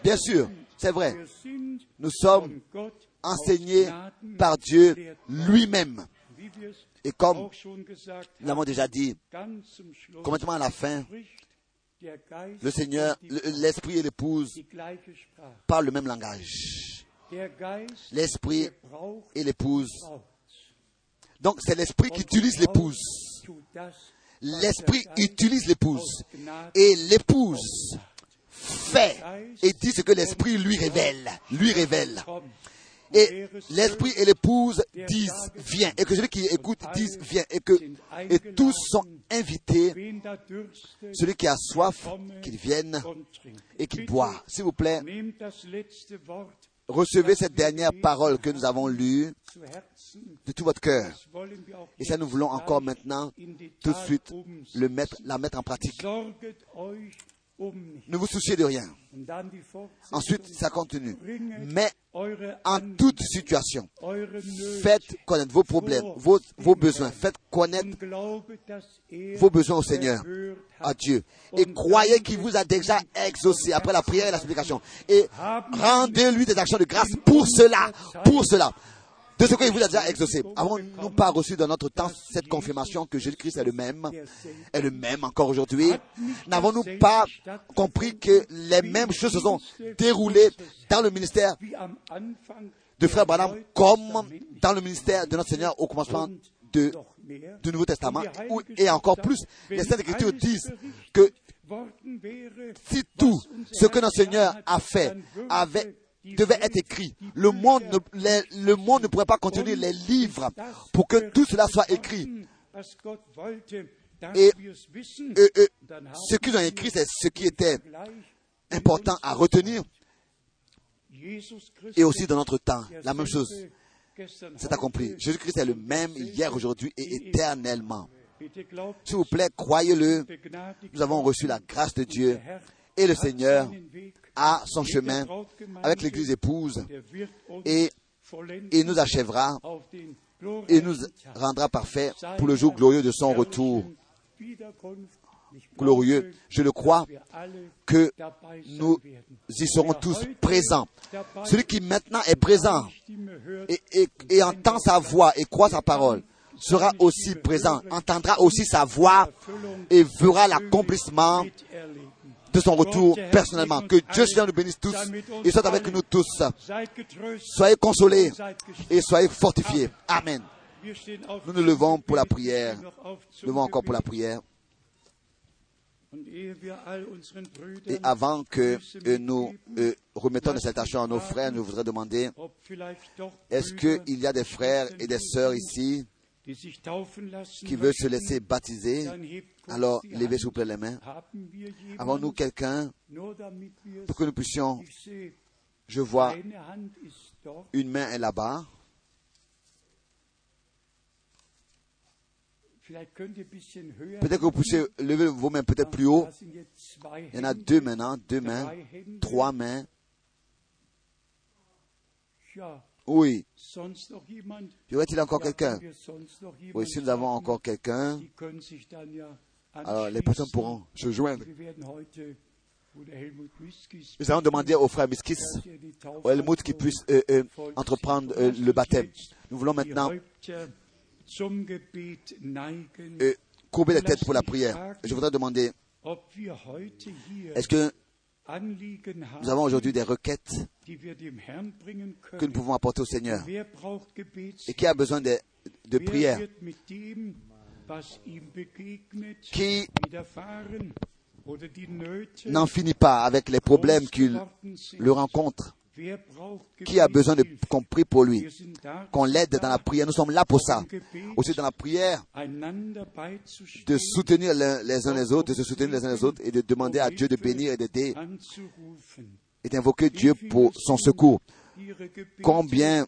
Bien sûr, c'est vrai. Nous sommes enseignés par Dieu lui-même. Et comme nous l'avons déjà dit, complètement à la fin, le Seigneur, l'Esprit et l'épouse parlent le même langage. L'Esprit et l'épouse Donc c'est l'esprit qui utilise l'épouse. L'esprit utilise l'épouse. Et l'épouse fait et dit ce que l'esprit lui révèle. Lui révèle. Et l'esprit et l'épouse disent viens. Et que celui qui écoute dise viens. Et que et tous sont invités. Celui qui a soif, qu'il vienne et qu'il boit. S'il vous plaît, recevez cette dernière parole que nous avons lue de tout votre cœur. Et ça, nous voulons encore maintenant, tout de suite, le mettre, la mettre en pratique. Ne vous souciez de rien. Ensuite, ça continue. Mais en toute situation, faites connaître vos problèmes, vos, vos besoins. Faites connaître vos besoins au Seigneur, à Dieu. Et croyez qu'il vous a déjà exaucé après la prière et la supplication. Et rendez-lui des actions de grâce pour cela. Pour cela de ce qu'il vous a déjà exaucé. Avons-nous pas reçu dans notre temps cette confirmation que Jésus-Christ est le même, est le même encore aujourd'hui? N'avons-nous pas compris que les mêmes choses se sont déroulées dans le ministère de Frère Branham comme dans le ministère de notre Seigneur au commencement du Nouveau Testament? Et encore plus, les Saintes Écritures disent que si tout ce que notre Seigneur a fait avait devait être écrit. Le monde, ne, pourrait pas contenir les livres pour que tout cela soit écrit. Et ce qu'ils ont écrit, c'est ce qui était important à retenir. Et aussi dans notre temps, la même chose. C'est accompli. Jésus-Christ est le même hier, aujourd'hui et éternellement. S'il vous plaît, croyez-le. Nous avons reçu la grâce de Dieu et le Seigneur à son chemin avec l'Église épouse et nous achèvera et nous rendra parfait pour le jour glorieux de son retour. Glorieux, je le crois, que nous y serons tous présents. Celui qui maintenant est présent et, et entend sa voix et croit sa parole sera aussi présent, entendra aussi sa voix et verra l'accomplissement de son retour personnellement. Que Dieu Seigneur nous bénisse tous et soit avec nous tous. Soyez consolés et soyez fortifiés. Amen. Nous nous levons pour la prière. Nous levons encore pour la prière. Et avant que nous euh, remettons des salutations à nos frères, nous voudrions demander, est-ce qu'il y a des frères et des sœurs ici qui veulent se laisser baptiser? Alors, levez s'il vous plaît les mains. Avons-nous quelqu'un pour que nous puissions... Je vois une main est là-bas? Peut-être que vous puissiez lever vos mains peut-être plus haut. Il y en a deux maintenant, deux mains, trois mains. Oui. Y aurait-il encore quelqu'un? Oui, si nous avons encore quelqu'un, alors les personnes pourront se joindre. Nous allons demander au frère Miskis, au Helmut, qui puisse euh, euh, entreprendre euh, le baptême. Nous voulons maintenant courber la tête pour la prière. Je voudrais demander, est-ce que nous avons aujourd'hui des requêtes que nous pouvons apporter au Seigneur? Et qui a besoin de, de prière? Qui n'en finit pas avec les problèmes qu'il le rencontre, qui a besoin de qu'on prie pour lui, qu'on l'aide dans la prière. Nous sommes là pour ça. Aussi dans la prière, de soutenir les uns les autres, de se soutenir les uns les autres et de demander à Dieu de bénir et d'aider et d'invoquer Dieu pour son secours. Combien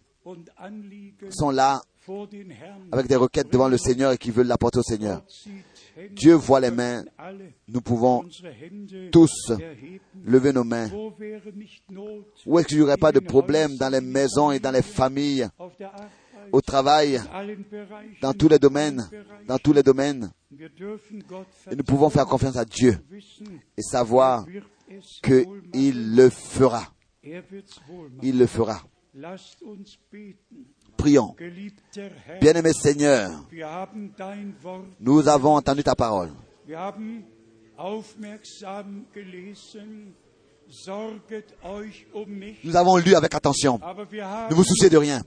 sont là avec des requêtes devant le Seigneur et qui veulent l'apporter au Seigneur. Dieu voit les mains. Nous pouvons tous lever nos mains. Où est-ce qu'il n'y aurait pas de problème dans les maisons et dans les familles, au travail, dans tous les domaines, dans tous les domaines? Et nous pouvons faire confiance à Dieu et savoir qu'il le fera. Il le fera. Prions. Bien-aimé Seigneur, nous avons entendu ta parole. Nous avons lu avec attention. Ne vous souciez de rien.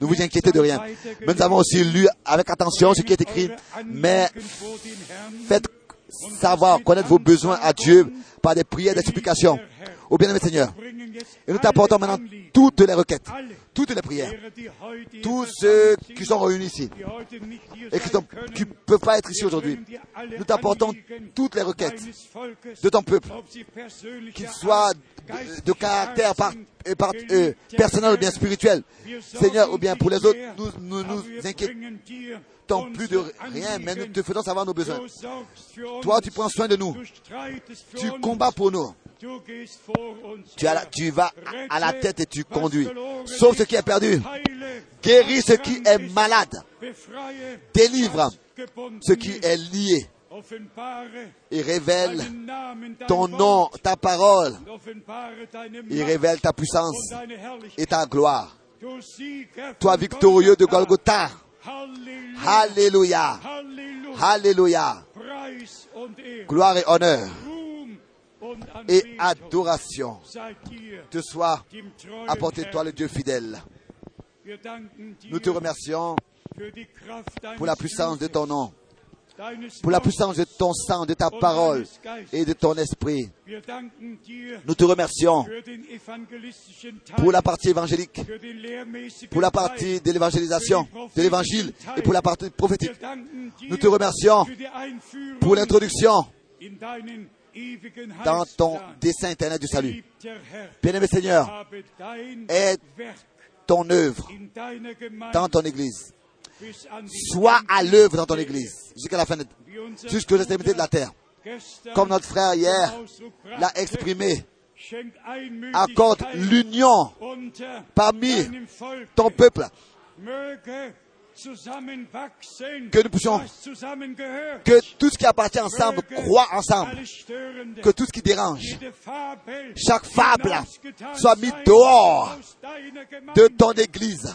Ne vous inquiétez de rien. Mais nous avons aussi lu avec attention ce qui est écrit. Mais faites savoir, connaître vos besoins à Dieu par des prières, des supplications. Au bien-aimé Seigneur. Et nous t'apportons maintenant toutes les requêtes, toutes les prières, tous ceux qui sont réunis ici. Et qui ne peuvent pas être ici aujourd'hui. Nous t'apportons toutes les requêtes de ton peuple, qu'ils soient de, caractère par, euh, personnel ou bien spirituel. Seigneur, ou bien pour les autres, nous nous, nous inquiétons plus de rien, mais nous te faisons savoir nos besoins. Toi, tu prends soin de nous. Tu combats pour nous. Tu, tu, vas à la tête et tu conduis. Sauve ce qui est perdu. Guéris ce qui est malade. Délivre ce qui est lié. Et révèle ton nom, ta parole. Et révèle ta puissance et ta gloire. Toi victorieux de Golgotha. Alléluia. Alléluia. Gloire et honneur. Et adoration. Te soit apporté toi le Dieu fidèle. Nous te remercions pour la puissance de ton nom, pour la puissance de ton sang, de ta parole et de ton esprit. Nous te remercions pour la partie évangélique, pour la partie de l'évangélisation, de l'évangile et pour la partie prophétique. Nous te remercions pour l'introduction dans ton dessein éternel du salut. Bien-aimé Seigneur, aide ton œuvre dans ton Église. Sois à l'œuvre dans ton Église jusqu'à la fin, jusqu'aux extrémités de la terre. Comme notre frère hier l'a exprimé, accorde l'union parmi ton peuple que nous puissions, que tout ce qui appartient ensemble croit ensemble, que tout ce qui dérange, chaque fable soit mis dehors de ton Église.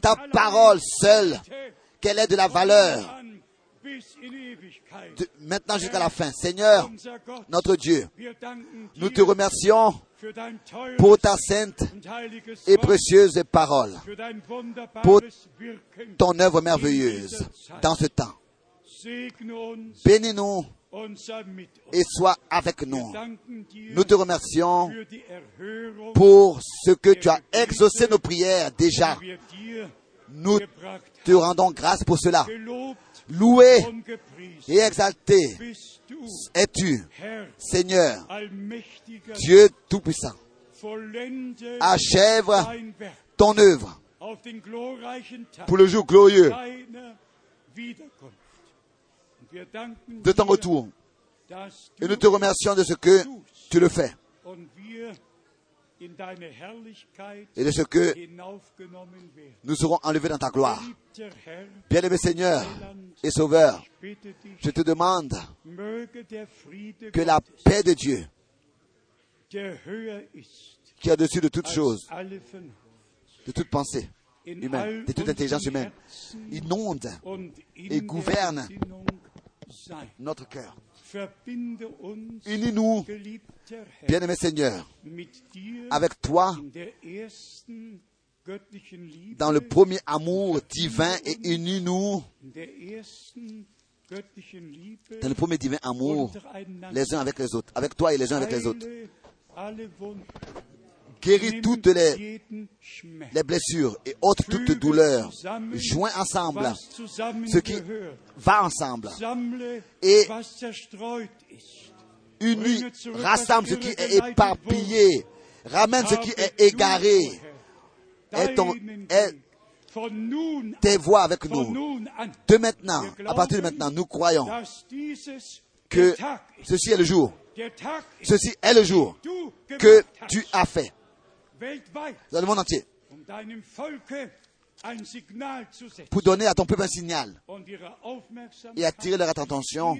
Ta parole seule, qu'elle ait de la valeur. Maintenant jusqu'à la fin. Seigneur, notre Dieu, nous te remercions pour ta sainte et précieuse parole, pour ton œuvre merveilleuse dans ce temps. Bénis-nous et sois avec nous. Nous te remercions pour ce que tu as exaucé nos prières déjà. Nous te rendons grâce pour cela. Loué et exalté es-tu, Seigneur, Dieu Tout-Puissant. Achève ton œuvre pour le jour glorieux de ton retour. Et nous te remercions de ce que tu le fais. Et de ce que nous serons enlevés dans ta gloire. Bien-aimé Seigneur et Sauveur, je te demande que la paix de Dieu, qui est au-dessus de toutes choses, de toute pensée humaine, de toute intelligence humaine, inonde et gouverne notre cœur. Unis-nous, bien-aimé Seigneur, avec toi dans le premier amour divin et unis-nous dans le premier divin amour les uns avec les autres, avec toi et les uns avec les autres. Guéris toutes les, les blessures et ôte toute douleur. Joins ensemble ce qui va ensemble. Et unis, rassemble ce qui est éparpillé. Ramène ce qui est égaré. Et, ton, tes voix avec nous. De maintenant, à partir de maintenant, nous croyons que ceci est le jour. Ceci est le jour que tu as fait dans le monde entier pour donner à ton peuple un signal et attirer leur attention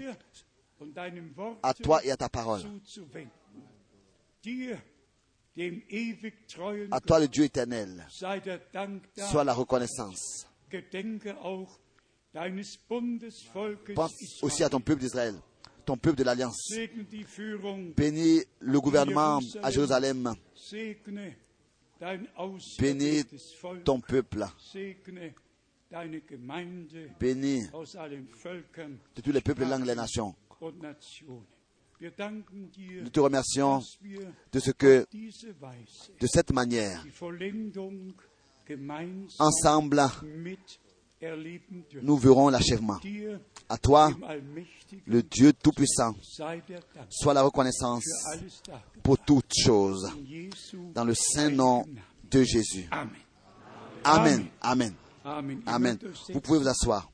à toi et à ta parole. À toi le Dieu éternel, soit la reconnaissance. Pense aussi à ton peuple d'Israël. ton peuple de l'Alliance. Bénis le gouvernement à Jérusalem. Bénis ton peuple. Bénis de tous les peuples, langues, les nations. Nous te remercions de ce que, de cette manière, ensemble, nous verrons l'achèvement. À toi, le Dieu Tout-Puissant, soit la reconnaissance pour toutes choses, dans le saint nom de Jésus. Amen. Amen. Amen. Vous pouvez vous asseoir.